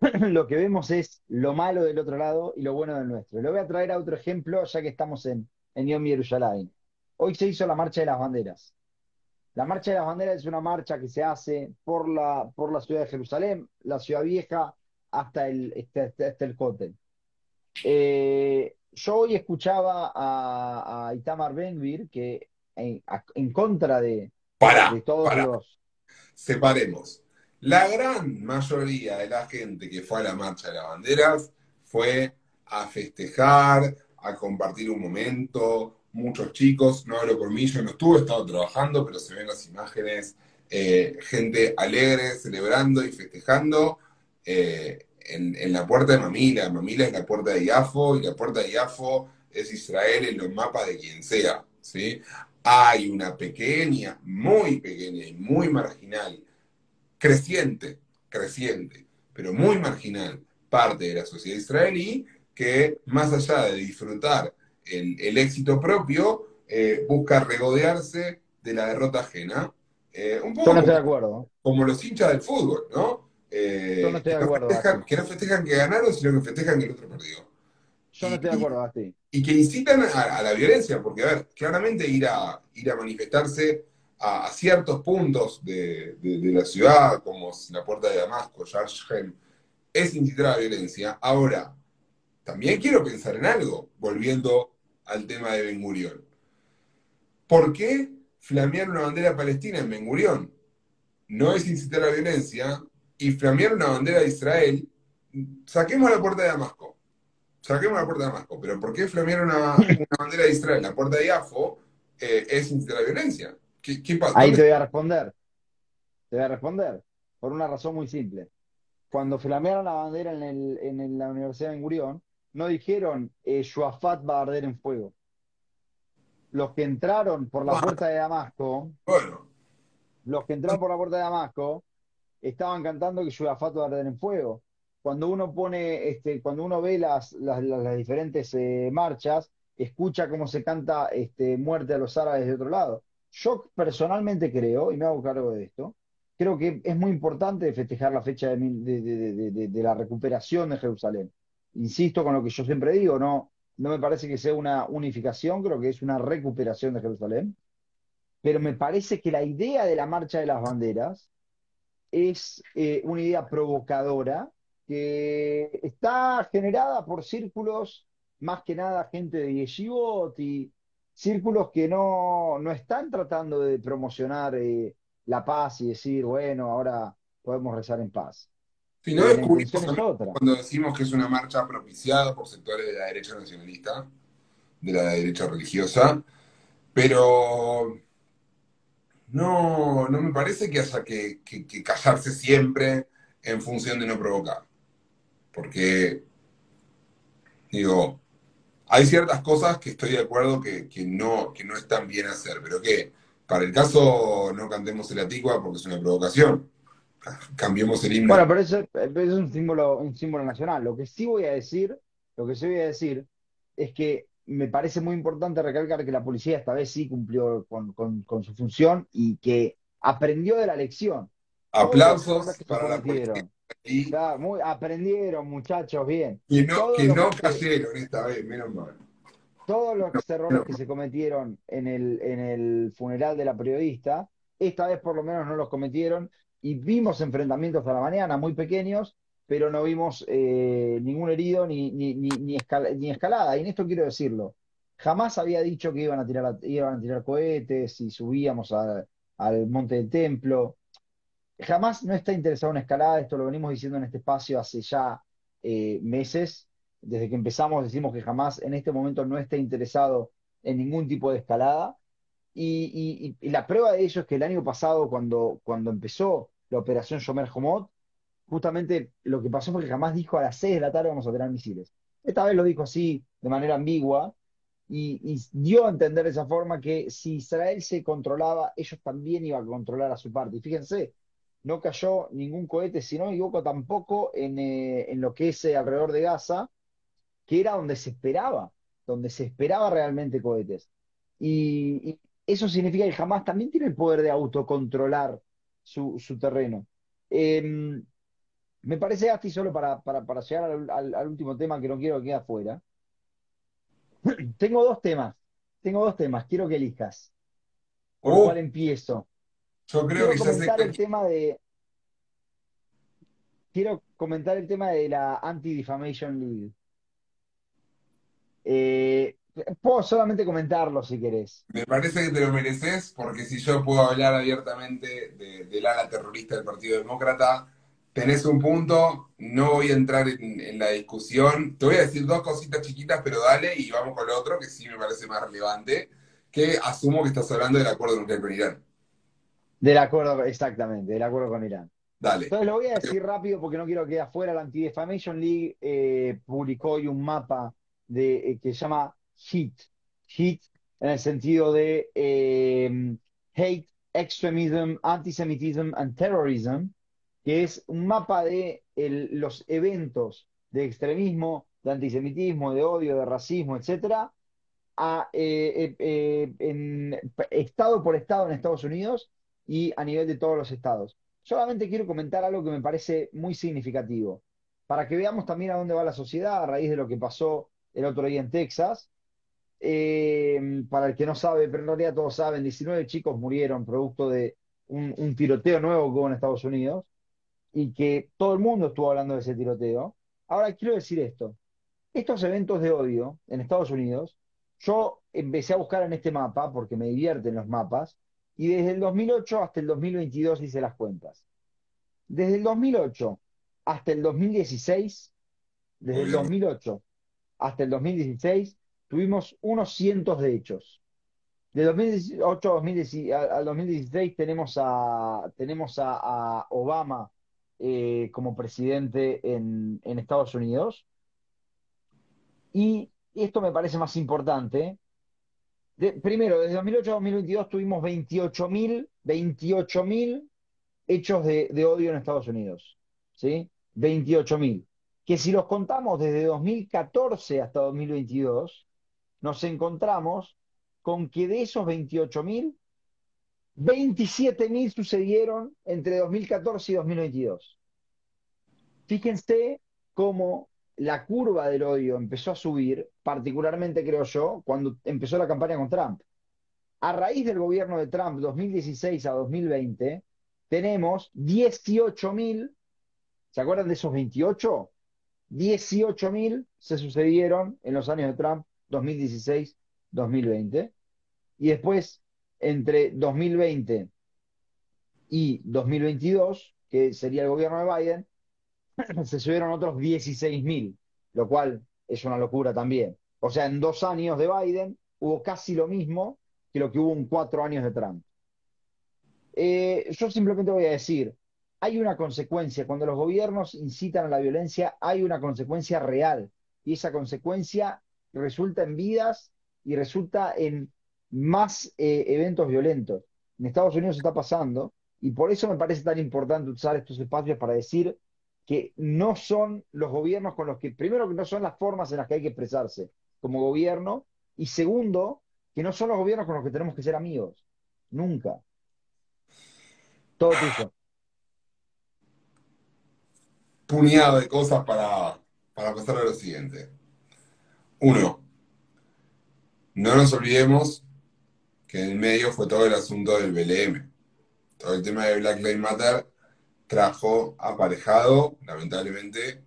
<clears throat> lo que vemos es lo malo del otro lado y lo bueno del nuestro. lo voy a traer a otro ejemplo, ya que estamos en, en Yom Yerushalayim. Hoy se hizo la Marcha de las Banderas. La Marcha de las Banderas es una marcha que se hace por la, por la ciudad de Jerusalén, la ciudad vieja, hasta el, hasta, hasta el cóctel. Eh, yo hoy escuchaba a, a Itamar Ben-Gvir que en, a- en contra de, Pará, de todos pará, los... separemos. La gran mayoría de la gente que fue a la marcha de las banderas fue a festejar, a compartir un momento. Muchos chicos, no hablo por mí, yo no estuve, he estado trabajando, pero se ven las imágenes, eh, gente alegre, celebrando y festejando eh, en, en la puerta de Mamila. Mamila es la puerta de Iafo y la puerta de Iafo es Israel en los mapas de quien sea, ¿sí? Hay una pequeña, muy pequeña y muy marginal creciente, creciente, pero muy marginal parte de la sociedad israelí que más allá de disfrutar el, el éxito propio, eh, busca regodearse de la derrota ajena. Eh, un poco como, de acuerdo. como los hinchas del fútbol, ¿no? Yo no Eh, estoy de acuerdo, festejan, que no festejan que ganaron, sino que festejan que el otro perdió. Yo no estoy de acuerdo, Gasti. y que incitan a, a la violencia, porque, a ver, claramente ir a, ir a manifestarse a, a ciertos puntos de, de- de la ciudad, como la puerta de Damasco, Yar Shem, es incitar a la violencia. Ahora, también quiero pensar en algo, volviendo al tema de Ben Gurión. ¿Por qué flamear una bandera palestina en Ben Gurión? No es incitar a la violencia, y flamear una bandera de Israel, saquemos la puerta de Damasco. Saquemos la puerta de Damasco, pero ¿por qué flamear una, una bandera de Israel, la puerta de Iafo, eh, es a la violencia? ¿Qué, qué pasa? Ahí ¿Dónde te voy a responder. Te voy a responder. Por una razón muy simple. Cuando flamearon la bandera en, el, en el- la Universidad de Ben Gurión, no dijeron eh, Shuafat va a arder en fuego. Los que entraron por la puerta de Damasco, bueno, los que entraron por la puerta de Damasco, estaban cantando que Shuafat va a arder en fuego. Cuando uno pone, este, cuando uno ve las, las, diferentes eh, marchas, escucha cómo se canta este, muerte a los árabes de otro lado. Yo personalmente creo, y me hago cargo de esto, creo que es muy importante festejar la fecha de- de- de- de la recuperación de Jerusalén. Insisto con lo que yo siempre digo, no, no me parece que sea una unificación, creo que es una recuperación de Jerusalén, pero me parece que la idea de la marcha de las banderas es eh, una idea provocadora que está generada por círculos, más que nada gente de Yeshivot y círculos que no, no están tratando de promocionar eh, la paz y decir, bueno, ahora podemos rezar en paz. si no descubrimos es cuando decimos que es una marcha propiciada por sectores de la derecha nacionalista, de la derecha religiosa, pero no, no me parece que haya que, que- que callarse siempre en función de no provocar. Porque, digo, hay ciertas cosas que estoy de acuerdo que, que no, que no están bien hacer, pero que para el caso no cantemos el Aticua porque es una provocación. Cambiemos el himno. Bueno, pero eso es un símbolo, un símbolo nacional. Lo que sí voy a decir, lo que sí voy a decir es que me parece muy importante recalcar que la policía esta vez sí cumplió con, con- con su función y que aprendió de la lección. Aplausos para la policía cometieron, y ya, muy, aprendieron, muchachos, bien. que no, que no que, cayeron esta vez, menos mal. todos los errores que se cometieron en el, en el funeral de la periodista, esta vez por lo menos no los cometieron y vimos enfrentamientos a la mañana muy pequeños, pero no vimos eh, ningún herido ni, ni, ni, ni escala- ni escalada. Y en esto quiero decirlo, jamás había dicho que iban a tirar, iban a tirar cohetes y subíamos al monte del templo. Jamás no está interesado en escalada, esto lo venimos diciendo en este espacio hace ya eh, meses. Desde que empezamos decimos que jamás en este momento no está interesado en ningún tipo de escalada. Y la prueba de ello es que el año pasado, cuando, cuando empezó la operación Shomer Homot, justamente lo que pasó fue que jamás dijo a las 6 de la tarde vamos a tener misiles. Esta vez lo dijo así, de manera ambigua, y, dio a entender de esa forma que si Israel se controlaba, ellos también iban a controlar a su parte. Y fíjense, no cayó ningún cohete, si no me equivoco, tampoco en, eh, en lo que es eh, alrededor de Gaza, que era donde se esperaba, donde se esperaba realmente cohetes. Y, eso significa que jamás también tiene el poder de autocontrolar su, su terreno. Eh, me parece, Gasti, solo para, para, para llegar al, al- al último tema que no quiero que quede afuera. <clears throat> Tengo dos temas, tengo dos temas, quiero que elijas. ¿Por Oh, cuál empiezo? yo creo Quiero que ya sé comentar el tema de, quiero comentar el tema de la Anti-Defamation League. Eh, puedo solamente comentarlo si querés. Me parece que te lo mereces porque si yo puedo hablar abiertamente de- del ala terrorista del Partido Demócrata, tenés un punto, no voy a entrar en, en la discusión, te voy a decir dos cositas chiquitas, pero dale y vamos con lo otro que sí me parece más relevante, que asumo que estás hablando del acuerdo nuclear con Irán. Del acuerdo, exactamente, del acuerdo con Irán. Dale. Entonces lo voy a decir rápido porque no quiero que quede afuera. La Anti-Defamation League eh, publicó hoy un mapa de, eh, que se llama HEAT. HEAT en el sentido de eh, Hate, Extremism, Antisemitism and Terrorism, que es un mapa de los eventos de extremismo, de antisemitismo, de odio, de racismo, etcétera, a, eh, eh, eh, estado por estado en Estados Unidos y a nivel de todos los estados. Solamente quiero comentar algo que me parece muy significativo, para que veamos también a dónde va la sociedad a raíz de lo que pasó el otro día en Texas. Eh, para el que no sabe, pero en realidad todos saben, 19 chicos murieron producto de un, un tiroteo nuevo que hubo en Estados Unidos y que todo el mundo estuvo hablando de ese tiroteo. Ahora quiero decir esto. Estos eventos de odio en Estados Unidos, yo empecé a buscar en este mapa porque me divierten los mapas y desde el 2008 hasta el 2022 hice las cuentas. Desde el 2008 hasta el 2016, desde el bien. 2008 hasta el 2016, tuvimos unos cientos de hechos. De 2018 a 2010 a- al 2016 tenemos a, tenemos a, a Obama eh, como presidente en, Estados Unidos. Y esto me parece más importante. Primero, desde 2008 a 2022 tuvimos 28.000 28.000 hechos de, de odio en Estados Unidos. ¿Sí? 28.000. Que si los contamos desde 2014 hasta 2022, nos encontramos con que de esos 28.000, 27.000 sucedieron entre 2014 y 2022. Fíjense cómo la curva del odio empezó a subir, particularmente creo yo, cuando empezó la campaña con Trump. A raíz del gobierno de Trump 2016 a 2020, tenemos 18.000, ¿se acuerdan de esos 28? 18.000 se sucedieron en los años de Trump 2016-2020. Y después, entre 2020 y 2022, que sería el gobierno de Biden, <clears throat> se subieron otros 16.000, lo cual es una locura también. O sea, en dos años de Biden hubo casi lo mismo que lo que hubo en cuatro años de Trump. Eh, yo simplemente voy a decir, hay una consecuencia, cuando los gobiernos incitan a la violencia, hay una consecuencia real, y esa consecuencia resulta en vidas y resulta en más eh, eventos violentos. En Estados Unidos está pasando, y por eso me parece tan importante usar estos espacios para decir que no son los gobiernos con los que, primero, que no son las formas en las que hay que expresarse como gobierno, y segundo, que no son los gobiernos con los que tenemos que ser amigos. Nunca. Todo tuyo. Puñado de cosas para, para pasar a lo siguiente. Uno, no nos olvidemos que en el medio fue todo el asunto del BLM. Todo el tema de Black Lives Matter trajo aparejado, lamentablemente,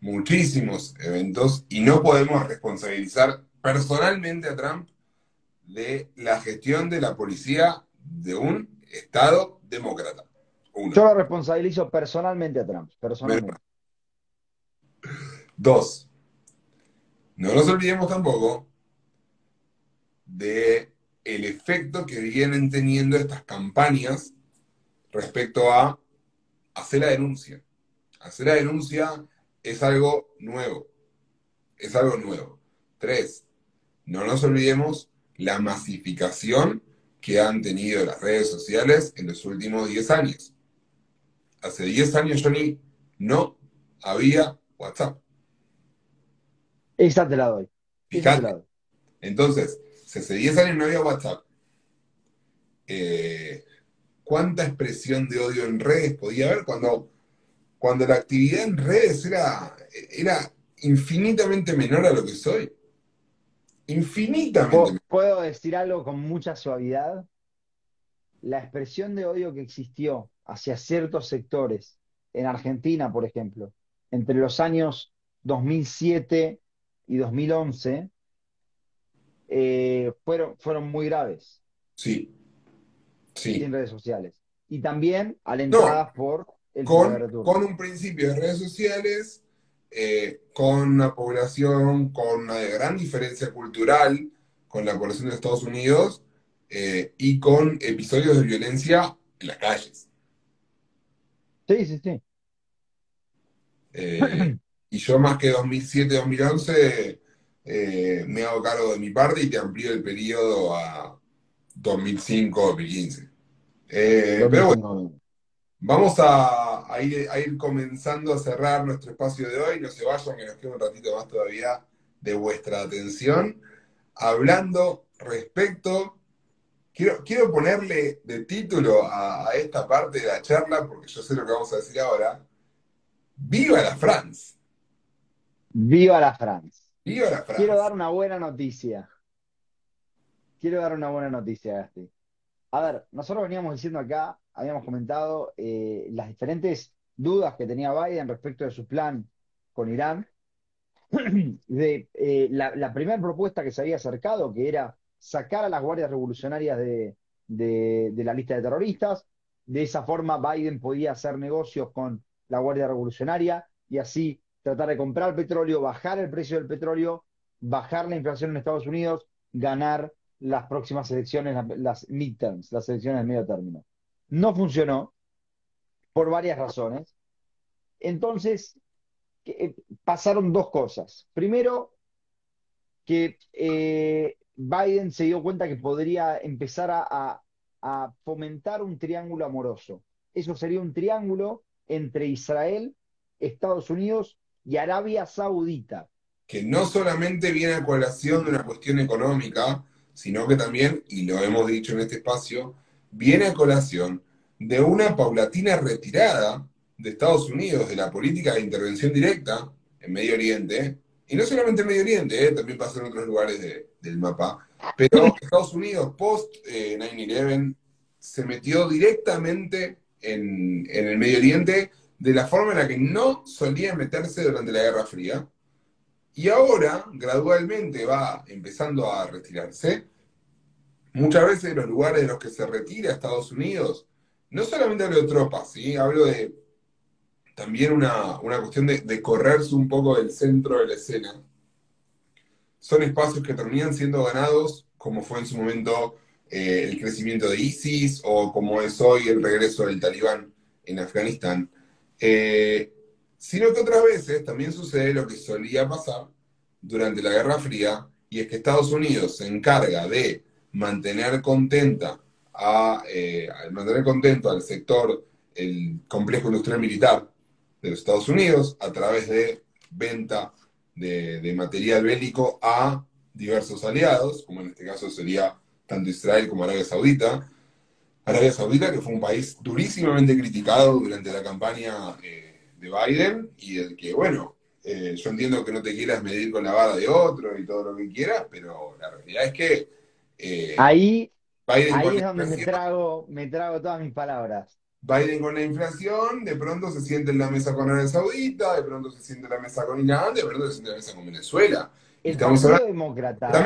muchísimos eventos y no podemos responsabilizar personalmente a Trump de la gestión de la policía de un Estado demócrata. Uno. Yo lo responsabilizo personalmente a Trump, personalmente. Dos, no nos olvidemos tampoco de el efecto que vienen teniendo estas campañas respecto a hacer la denuncia. Hacer la denuncia es algo nuevo. Es algo nuevo. Tres, no nos olvidemos la masificación que han tenido las redes sociales en los últimos 10 años. Hace 10 años, Johnny, no había WhatsApp. Esa te la doy. Fíjate. Entonces, si hace 10 años no había WhatsApp, eh, ¿cuánta expresión de odio en redes podía haber cuando, cuando la actividad en redes era, era infinitamente menor a lo que soy? Infinitamente ¿Puedo, menor. puedo decir algo con mucha suavidad? La expresión de odio que existió hacia ciertos sectores en Argentina, por ejemplo, entre los años 2007 y 2011, eh, fueron, fueron muy graves Sí, sí. redes sociales. Y también No, alentadas por el con, con un principio de redes sociales, eh, con una población con una gran diferencia cultural con la población de Estados Unidos eh, y con episodios de violencia en las calles. Sí, sí, sí. Eh, y yo más que 2007-2011 eh, me hago cargo de mi parte y te amplío el periodo a 2005-2015. Eh, pero bueno, 2005. vamos a, a ir, a ir comenzando a cerrar nuestro espacio de hoy. No se vayan, que nos queda un ratito más todavía de vuestra atención. Hablando respecto, quiero, quiero ponerle de título a, a esta parte de la charla, porque yo sé lo que vamos a decir ahora. ¡Viva la France! Viva la France. ¡Viva la Quiero dar una buena noticia. Quiero dar una buena noticia, Gasti. A ver, nosotros veníamos diciendo acá, habíamos comentado eh, las diferentes dudas que tenía Biden respecto de su plan con Irán. <clears throat> De eh, la, primera propuesta que se había acercado, que era sacar a las guardias revolucionarias de la lista de terroristas. De esa forma, Biden podía hacer negocios con la Guardia Revolucionaria y así tratar de comprar petróleo, bajar el precio del petróleo, bajar la inflación en Estados Unidos, ganar las próximas elecciones, las, midterms, las elecciones de medio término. No funcionó por varias razones. Entonces, eh, pasaron dos cosas. Primero, que eh, Biden se dio cuenta que podría empezar a- a fomentar un triángulo amoroso. Eso sería un triángulo entre Israel, Estados Unidos y Arabia Saudita. que no solamente viene a colación de una cuestión económica, sino que también, y lo hemos dicho en este espacio, viene a colación de una paulatina retirada de Estados Unidos de la política de intervención directa en Medio Oriente, y no solamente en Medio Oriente, eh, también pasa en otros lugares de- del mapa, pero Estados Unidos post eh, 9-11 se metió directamente en, en el Medio Oriente de la forma en la que no solía meterse durante la Guerra Fría, y ahora, gradualmente, va empezando a retirarse. Muchas veces los lugares de los que se retira Estados Unidos, no solamente hablo de tropas, ¿sí? Hablo de también una, una cuestión de, de correrse un poco del centro de la escena. Son espacios que terminan siendo ganados, como fue en su momento eh, el crecimiento de ISIS o como es hoy el regreso del talibán en Afganistán. Eh, sino que otras veces también sucede lo que solía pasar durante la Guerra Fría, y es que Estados Unidos se encarga de mantener contenta a, eh, mantener contento al sector, el complejo industrial militar de los Estados Unidos, a través de venta de, de material bélico a diversos aliados, como en este caso sería tanto Israel como Arabia Saudita. Arabia Saudita, que fue un país durísimamente criticado durante la campaña eh, de Biden y del que, bueno, eh, yo entiendo que no te quieras medir con la vara de otro y todo lo que quieras, pero la realidad es que eh, Ahí, Biden ahí es donde me trago, me trago todas mis palabras. Biden con la inflación, de pronto se siente en la mesa con Arabia Saudita, de pronto se siente en la mesa con Irán, de pronto se siente en la mesa con Venezuela. El estamos hablando Demócrata,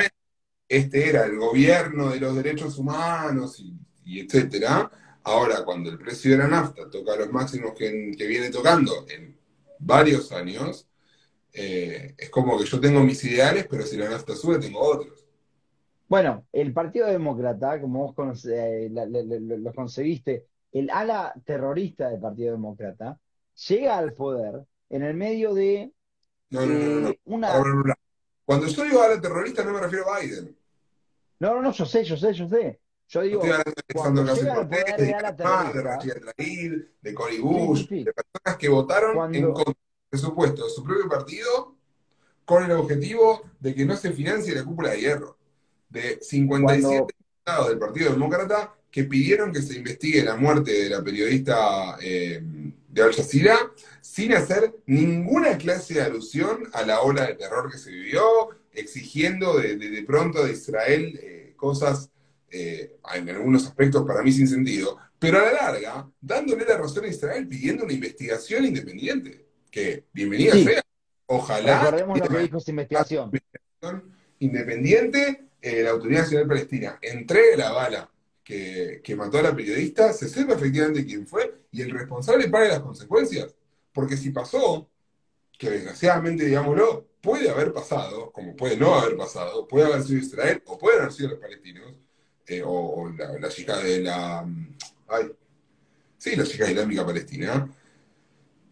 este era el gobierno de los derechos humanos y, y etcétera. Ahora, cuando el precio de la nafta toca los máximos que, que viene tocando en varios años, eh, es como que yo tengo mis ideales, pero si la nafta sube, tengo otros. bueno, el Partido Demócrata, como vos conoce- eh, la- la- la- lo concebiste, el ala terrorista del Partido Demócrata, llega al poder en el medio de No, no, no, no. no. eh, una... Cuando yo digo a la terrorista, no me refiero a Biden. No, no, no, yo sé, yo sé, yo sé. Yo No digo, hablando de cuando llega al Ocasio-Cortez, poder de ala Cory Bush, sí, sí, de personas que votaron en contra del presupuesto de su propio partido con el objetivo de que no se financie la cúpula de hierro. De 57 cuando, diputados del Partido Demócrata que pidieron que se investigue la muerte de la periodista eh, de Al Jazeera sin hacer ninguna clase de alusión a la ola de terror que se vivió, exigiendo de, de- de pronto de Israel eh, cosas eh, en algunos aspectos para mí sin sentido, pero a la larga, dándole la razón a Israel pidiendo una investigación independiente, que bienvenida sí, sea. Ojalá recordemos lo que dijo esa investigación. independiente eh, la Autoridad Nacional Palestina entregue la bala que, que, mató a la periodista, se sepa efectivamente quién fue y el responsable pague las consecuencias. Porque si pasó, que desgraciadamente, digámoslo, puede haber pasado, como puede no haber pasado, puede haber sido Israel o pueden haber sido los palestinos, eh, o, la, la, chica de la... Ay, sí, la chica islámica palestina.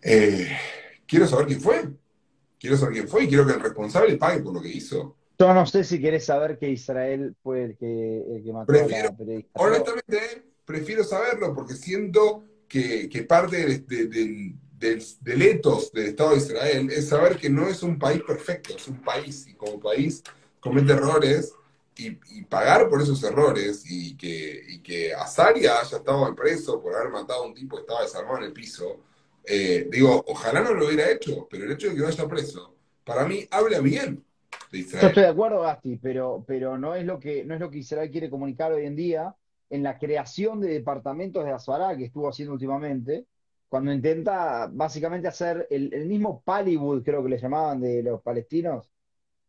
Eh, quiero saber quién fue. Quiero saber quién fue y quiero que el responsable pague por lo que hizo. Yo no sé si querés saber que Israel fue el que, el que mató prefiero, a la periodista. Honestamente, prefiero saberlo porque siento que, que parte del, del, del, del, etos del Estado de Israel es saber que no es un país perfecto, es un país y como país comete errores y, pagar por esos errores y que, y que Azaria haya estado preso por haber matado a un tipo que estaba desarmado en el piso. Eh, digo, ojalá no lo hubiera hecho, pero el hecho de que vaya preso, para mí habla bien yo estoy de acuerdo, Gasti, pero, pero no, es lo que, no es lo que Israel quiere comunicar hoy en día en la creación de departamentos de Azara que estuvo haciendo últimamente, cuando intenta básicamente hacer el, el mismo Pallywood, creo que le llamaban de los palestinos,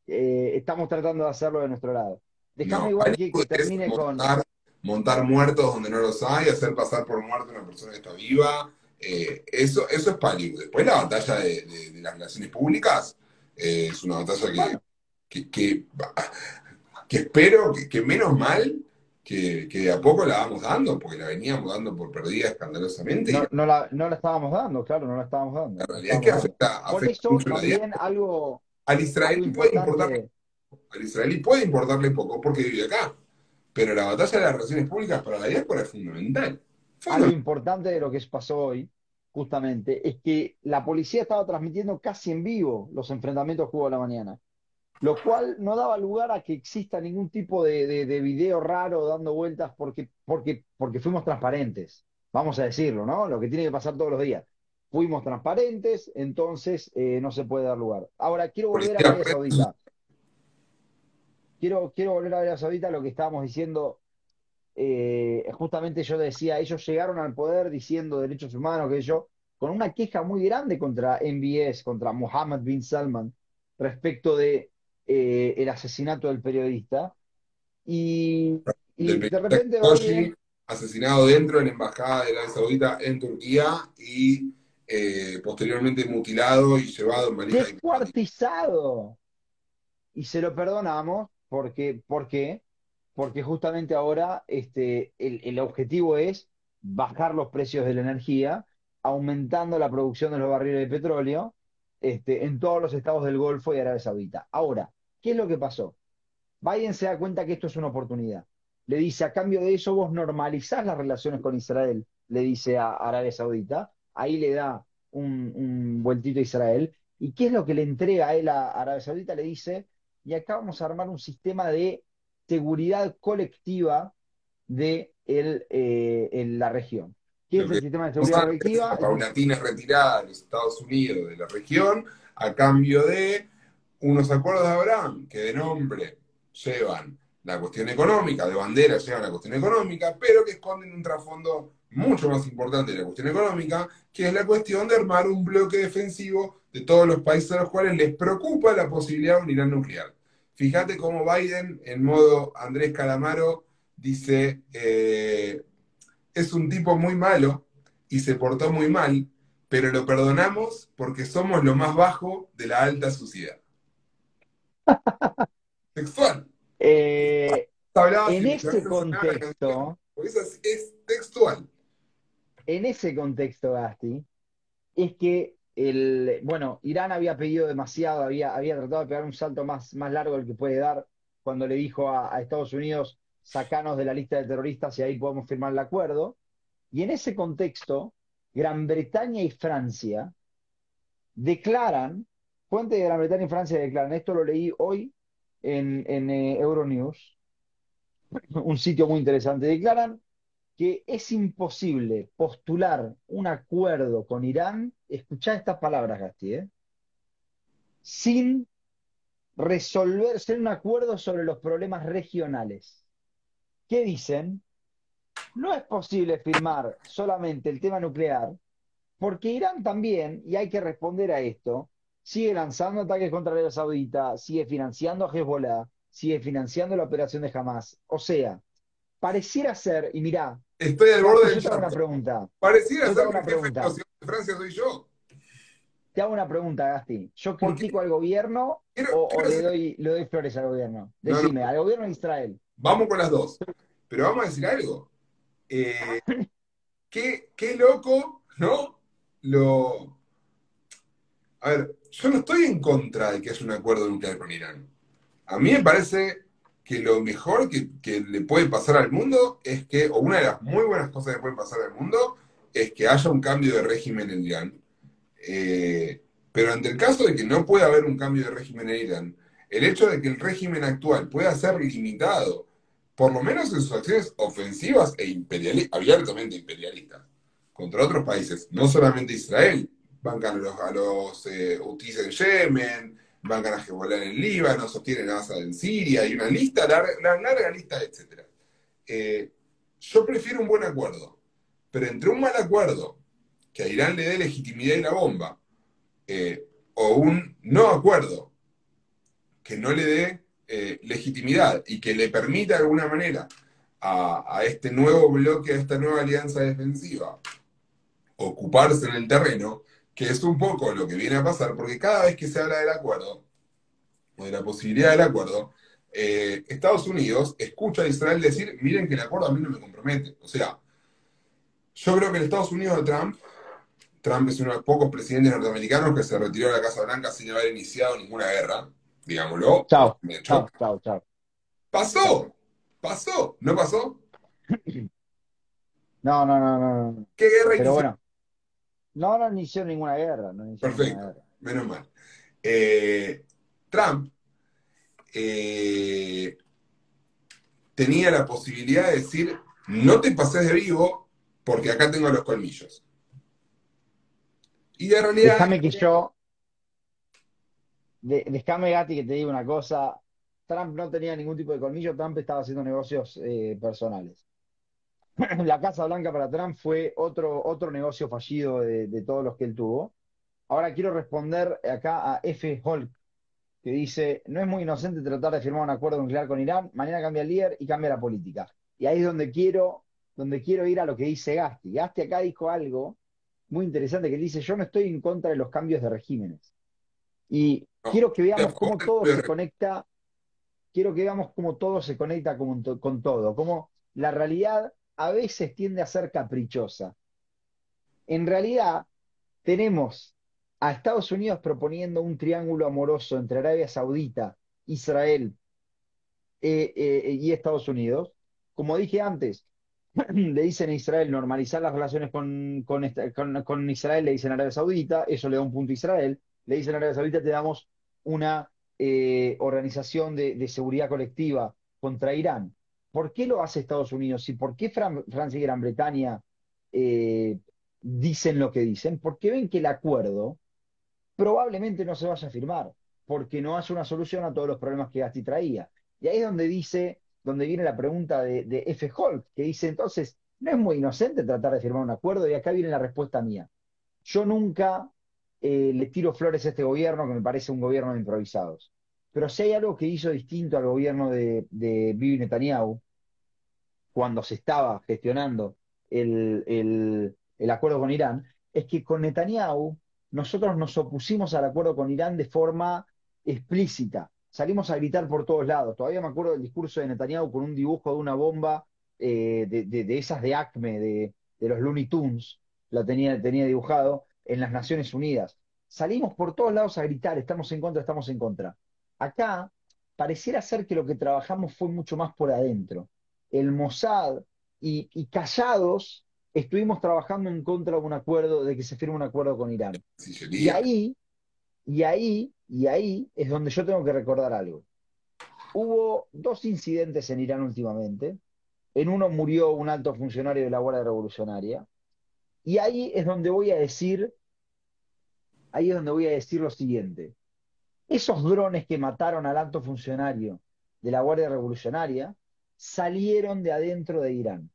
eh, estamos tratando de hacerlo de nuestro lado. Dejamos No, igual que, que termine con... montar, montar muertos donde no los hay, hacer pasar por muerto a una persona que está viva. eh, eso, eso es Hollywood. Después la batalla de, de- de las relaciones públicas eh, es una batalla que, Bueno, que, que, que espero que, menos mal que, que de a poco la vamos dando, porque la veníamos dando por perdida escandalosamente. No, no, la, no la estábamos dando, claro, no la estábamos dando. la la realidad es que afecta, Por afecta eso mucho la también diáspora. algo, Al algo israelí puede importante, al israelí puede importarle poco porque vive acá. Pero la batalla de las relaciones públicas para la diáspora es fundamental. algo Fundamental. importante de lo que pasó hoy, justamente, es que la policía estaba transmitiendo casi en vivo los enfrentamientos que hubo a la mañana, lo cual no daba lugar a que exista ningún tipo de, de- de video raro dando vueltas porque, porque, porque fuimos transparentes, vamos a decirlo, ¿no? Lo que tiene que pasar todos los días. Fuimos transparentes, entonces eh, no se puede dar lugar. Ahora, quiero volver a Arabia. Saudita. Quiero, quiero volver a Arabia Saudita, lo que estábamos diciendo eh, justamente yo decía, ellos llegaron al poder diciendo derechos humanos, que yo, con una queja muy grande contra MBS, contra Mohammed bin Salman, respecto de eh, el asesinato del periodista. Y, y Del de periodista repente Biden, asesinado dentro de la embajada de Arabia Saudita en Turquía y eh, posteriormente mutilado y llevado en valija descuartizado. Y se lo perdonamos porque, ¿por qué? Porque justamente ahora este, el, el objetivo es bajar los precios de la energía, aumentando la producción de los barriles de petróleo este, en todos los estados del Golfo y Arabia Saudita. Ahora, ¿qué es lo que pasó? Biden se da cuenta que esto es una oportunidad. Le dice, a cambio de eso, vos normalizás las relaciones con Israel, le dice a Arabia Saudita. Ahí le da un, un vueltito a Israel. ¿Y qué es lo que le entrega a él a Arabia Saudita? Le dice, y acá vamos a armar un sistema de seguridad colectiva de el, eh, en la región. ¿Qué Lo es el sistema de seguridad colectiva? la paulatina retirada de los Estados Unidos de la región a cambio de unos acuerdos de Abraham que de nombre llevan la cuestión económica, de bandera llevan la cuestión económica, pero que esconden un trasfondo mucho más importante la cuestión económica, que es la cuestión de armar un bloque defensivo de todos los países a los cuales les preocupa la posibilidad de un Irán nuclear. Fíjate cómo Biden, en modo Andrés Calamaro, dice, eh, es un tipo muy malo y se portó muy mal, pero lo perdonamos porque somos lo más bajo de la alta sociedad. <laughs> Textual. Eh, en canción, contexto, es textual. En ese contexto, Gasti, es que el, bueno, Irán había pedido demasiado, había, había tratado de pegar un salto más, más largo del que puede dar cuando le dijo a, Estados Unidos, sacanos de la lista de terroristas y ahí podemos firmar el acuerdo. Y en ese contexto, Gran Bretaña y Francia declaran, fuente de Gran Bretaña y Francia declaran, esto lo leí hoy en, en eh, Euronews, un sitio muy interesante, declaran que es imposible postular un acuerdo con Irán, escuchá estas palabras, Gasti, ¿eh? sin resolver, ser un acuerdo sobre los problemas regionales. ¿Qué dicen? No es posible firmar solamente el tema nuclear, porque Irán también, y hay que responder a esto, sigue lanzando ataques contra Arabia Saudita, sigue financiando a Hezbollah, sigue financiando la operación de Hamas. O sea, pareciera ser, y mirá, Estoy al borde yo del te hago una pregunta. Pareciera Yo ser una pregunta. de Francia soy yo. Te hago una pregunta, Gasti. ¿Yo critico al gobierno Quiero- o, le doy, le doy flores al gobierno? No, no. Decime, al gobierno de Israel. Vamos con las dos. Pero vamos a decir algo. Eh, <laughs> qué, qué loco, ¿no? Lo. A ver, yo no estoy en contra de que haya un acuerdo nuclear con Irán. A mí me parece que lo mejor que, que le puede pasar al mundo es que, o una de las muy buenas cosas que puede pasar al mundo, es que haya un cambio de régimen en Irán. Eh, pero ante el caso de que no pueda haber un cambio de régimen en Irán, el hecho de que el régimen actual pueda ser limitado, por lo menos en sus acciones ofensivas e imperiali- abiertamente imperialistas, contra otros países, no solamente Israel, bancan a los, a los eh, en Yemen, bancan a Hezbollah en Líbano, sostienen a Assad en Siria, y una lista, larga, larga lista, etc. Eh, yo prefiero un buen acuerdo, pero entre un mal acuerdo, que a Irán le dé legitimidad y la bomba, eh, o un no acuerdo, que no le dé eh, legitimidad y que le permita de alguna manera a este nuevo bloque, a esta nueva alianza defensiva, ocuparse en el terreno, que es un poco lo que viene a pasar, porque cada vez que se habla del acuerdo, o de la posibilidad del acuerdo, eh, Estados Unidos escucha a Israel decir, miren que el acuerdo a mí no me compromete. O sea, yo creo que en Estados Unidos de Trump, Trump es uno de los pocos presidentes norteamericanos que se retiró de la Casa Blanca sin haber iniciado ninguna guerra, digámoslo. Chao, chao, chao, chao. Pasó, pasó, ¿no pasó? <clears throat> No, no, no, no. ¿Qué guerra Pero bueno, no, no inició ninguna guerra, no inició Perfecto. ninguna guerra. Menos mal. Eh, Trump eh, tenía la posibilidad de decir, no te pases de vivo porque acá tengo los colmillos. Y de realidad, Déjame que yo, de- déjame Gati que te diga una cosa. Trump no tenía ningún tipo de colmillo, Trump estaba haciendo negocios eh, personales. <laughs> La Casa Blanca para Trump fue otro, otro negocio fallido de, de todos los que él tuvo. Ahora quiero responder acá a F. Holk, que dice, no es muy inocente tratar de firmar un acuerdo nuclear con Irán, mañana cambia el líder y cambia la política. Y ahí es donde quiero, donde quiero ir a lo que dice Gasti. Gasti acá dijo algo muy interesante que él dice, yo no estoy en contra de los cambios de regímenes. Y No, quiero que veamos cómo todo se conecta, quiero que veamos cómo todo se conecta con, con todo, cómo la realidad a veces tiende a ser caprichosa. En realidad, tenemos a Estados Unidos proponiendo un triángulo amoroso entre Arabia Saudita, Israel eh, eh, y Estados Unidos. Como dije antes, <clears throat> le dicen a Israel normalizar las relaciones con, con, Israel, le dicen a Arabia Saudita, eso le da un punto a Israel, le dicen a Arabia Saudita, te damos una eh, organización de seguridad colectiva contra Irán. ¿Por qué lo hace Estados Unidos? ¿Y por qué Fran- Francia y Gran Bretaña eh, dicen lo que dicen? Porque ven que el acuerdo probablemente no se vaya a firmar, porque no hace una solución a todos los problemas que Gasti traía. Y ahí es donde dice, donde viene la pregunta de, de F. Holt, que dice entonces, no es muy inocente tratar de firmar un acuerdo, y acá viene la respuesta mía. Yo nunca eh, le tiro flores a este gobierno, que me parece un gobierno de improvisados. Pero si hay algo que hizo distinto al gobierno de, de Bibi Netanyahu, cuando se estaba gestionando el, el- el acuerdo con Irán, es que con Netanyahu nosotros nos opusimos al acuerdo con Irán de forma explícita. Salimos a gritar por todos lados. Todavía me acuerdo del discurso de Netanyahu con un dibujo de una bomba eh, de, de- de esas de Acme, de, de los Looney Tunes, la tenía, tenía dibujado en las Naciones Unidas. Salimos por todos lados a gritar, estamos en contra, estamos en contra. Acá pareciera ser que lo que trabajamos fue mucho más por adentro. El Mossad y, y callados estuvimos trabajando en contra de un acuerdo, de que se firme un acuerdo con Irán. Y ahí, y ahí, y ahí es donde yo tengo que recordar algo. Hubo dos incidentes en Irán últimamente. En uno murió un alto funcionario de la Guardia Revolucionaria. Y ahí es donde voy a decir, ahí es donde voy a decir lo siguiente. Esos drones que mataron al alto funcionario de la Guardia Revolucionaria salieron de adentro de Irán.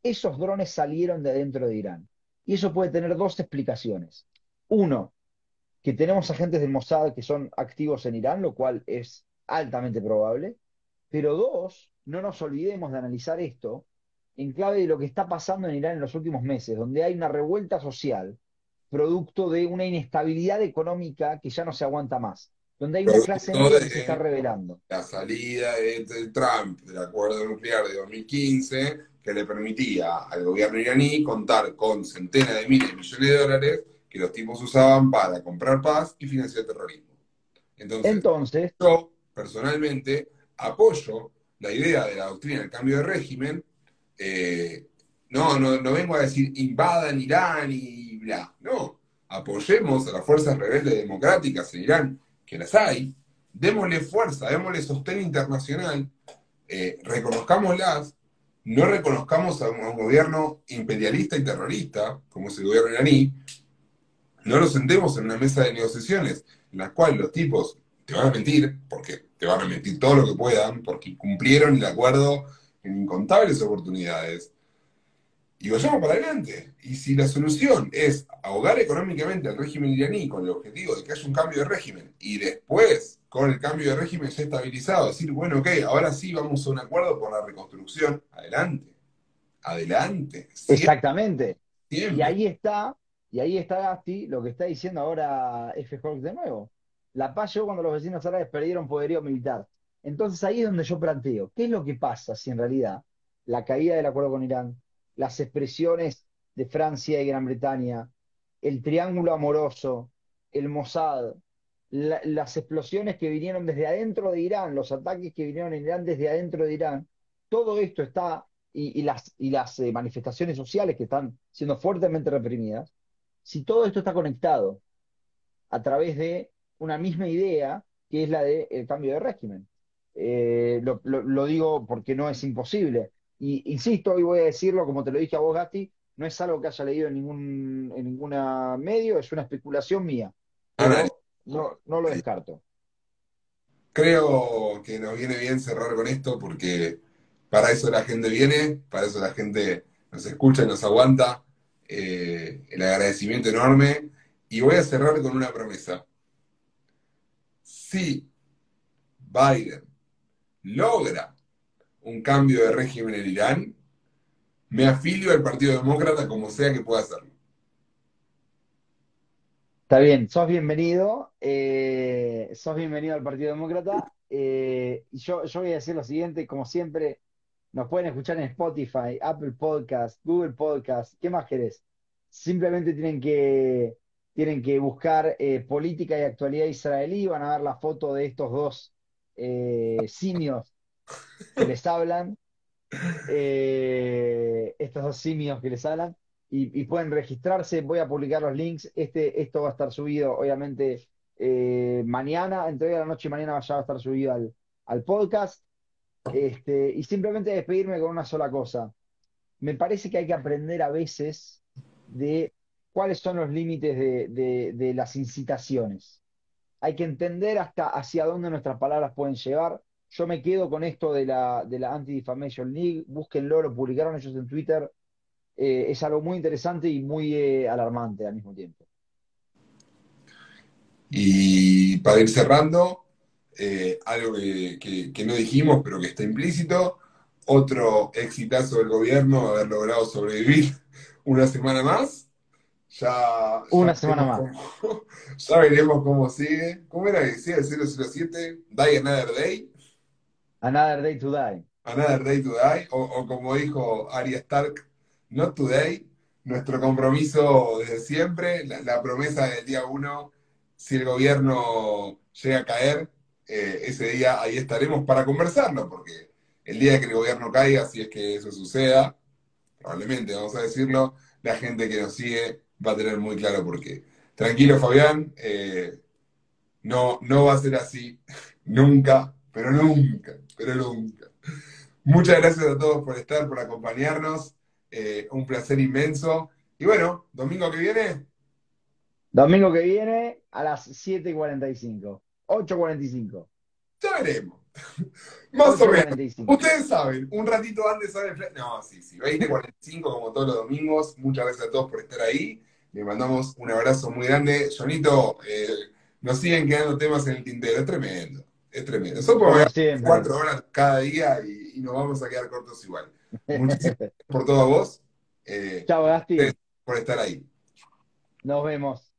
Esos drones salieron de adentro de Irán. Y eso puede tener dos explicaciones. Uno, que tenemos agentes del Mossad que son activos en Irán, lo cual es altamente probable, pero dos, no nos olvidemos de analizar esto en clave de lo que está pasando en Irán en los últimos meses, donde hay una revuelta social producto de una inestabilidad económica que ya no se aguanta más, donde hay una media que se está revelando. La salida de, Trump del acuerdo nuclear de 2015, que le permitía al gobierno iraní contar con centenas de miles de millones de dólares que los tipos usaban para comprar paz y financiar terrorismo. Entonces, yo personalmente apoyo la idea de la doctrina del cambio de régimen. Eh, no, no, no vengo a decir invadan Irán y bla. No, apoyemos a las fuerzas rebeldes democráticas en Irán, que las hay. Démosle fuerza, démosle sostén internacional, eh, reconozcámoslas, no reconozcamos a un, gobierno imperialista y terrorista, como es el gobierno iraní, no nos sentemos en una mesa de negociaciones en la cual los tipos te van a mentir, porque te van a mentir todo lo que puedan, porque cumplieron el acuerdo en incontables oportunidades. Y vayamos para adelante. Y si la solución es ahogar económicamente al régimen iraní con el objetivo de que haya un cambio de régimen y después, con el cambio de régimen ya estabilizado, decir, bueno, ok, ahora sí vamos a un acuerdo por la reconstrucción, adelante. Adelante. Exactamente. Y ahí está y ahí está Gasti, lo que está diciendo ahora F. Hawks de nuevo. La paz llegó cuando los vecinos árabes perdieron poderío militar. Entonces ahí es donde yo planteo, ¿qué es lo que pasa si en realidad la caída del acuerdo con Irán, las expresiones de Francia y Gran Bretaña, el triángulo amoroso, el Mossad, las explosiones que vinieron desde adentro de Irán, los ataques que vinieron en Irán desde adentro de Irán, todo esto está, y, las, y las eh, manifestaciones sociales que están siendo fuertemente reprimidas, si todo esto está conectado a través de una misma idea, que es la del cambio de régimen. Eh, lo, digo porque no es imposible. Y insisto, y voy a decirlo como te lo dije a vos, Gasti, no es algo que haya leído en ningún en ninguna medio, es una especulación mía. no, no lo descarto. Creo que nos viene bien cerrar con esto porque para eso la gente viene, para eso la gente nos escucha y nos aguanta. Eh, el agradecimiento enorme y voy a cerrar con una promesa. Si Biden logra un cambio de régimen en Irán, me afilio al Partido Demócrata como sea que pueda hacerlo. Está bien, sos bienvenido, eh, sos bienvenido al Partido Demócrata. Eh, yo, yo voy a decir lo siguiente, como siempre, nos pueden escuchar en Spotify, Apple Podcast, Google Podcast. ¿Qué más querés? Simplemente tienen que, tienen que buscar eh, política y actualidad israelí. Van a ver la foto de estos dos simios que les hablan. Eh, estos dos simios que les hablan. Y, pueden registrarse. Voy a publicar los links. Este, esto va a estar subido, obviamente, mañana. Entre hoy a la noche y mañana ya va a estar subido al, al podcast. Este, y simplemente despedirme con una sola cosa. Me parece que hay que aprender a veces de cuáles son los límites de, las incitaciones. Hay que entender hasta hacia dónde nuestras palabras pueden llevar. Yo me quedo con esto de la, de la Anti-Defamation League. Búsquenlo, lo publicaron ellos en Twitter. Eh, es algo muy interesante y muy eh, alarmante al mismo tiempo. Y para ir cerrando, eh, algo que, no dijimos, pero que está implícito, otro exitazo del gobierno, haber logrado sobrevivir <laughs> una semana más. Ya, una semana más. <laughs> ya veremos cómo sigue. ¿Cómo era que decía el 007? Die Another Day. Another Day to Die. Another Day to Die. O, como dijo Arya Stark, Not Today. Nuestro compromiso desde siempre, la, promesa del día uno, si el gobierno llega a caer, eh, ese día ahí estaremos para conversarlo, porque el día que el gobierno caiga, si es que eso suceda, probablemente, vamos a decirlo, la gente que nos sigue va a tener muy claro por qué. Tranquilo, Fabián, eh, no, no va a ser así, <laughs> nunca, pero nunca, pero nunca. Muchas gracias a todos por estar, por acompañarnos, eh, un placer inmenso. Y bueno, domingo que viene. Domingo que viene a las 7.45. 8.45. Ya veremos. <laughs> Más o menos. Ustedes saben, un ratito antes sale el No, sí, sí, 20.45 como todos los domingos. Muchas gracias a todos por estar ahí. Le mandamos un abrazo muy grande. Jonito, eh, nos siguen quedando temas en el tintero. Es tremendo. Es tremendo. Eso podemos cuatro horas cada día y, nos vamos a quedar cortos igual. Muchísimas gracias por todo vos. Eh, Chao, Gasti. Por estar ahí. Nos vemos.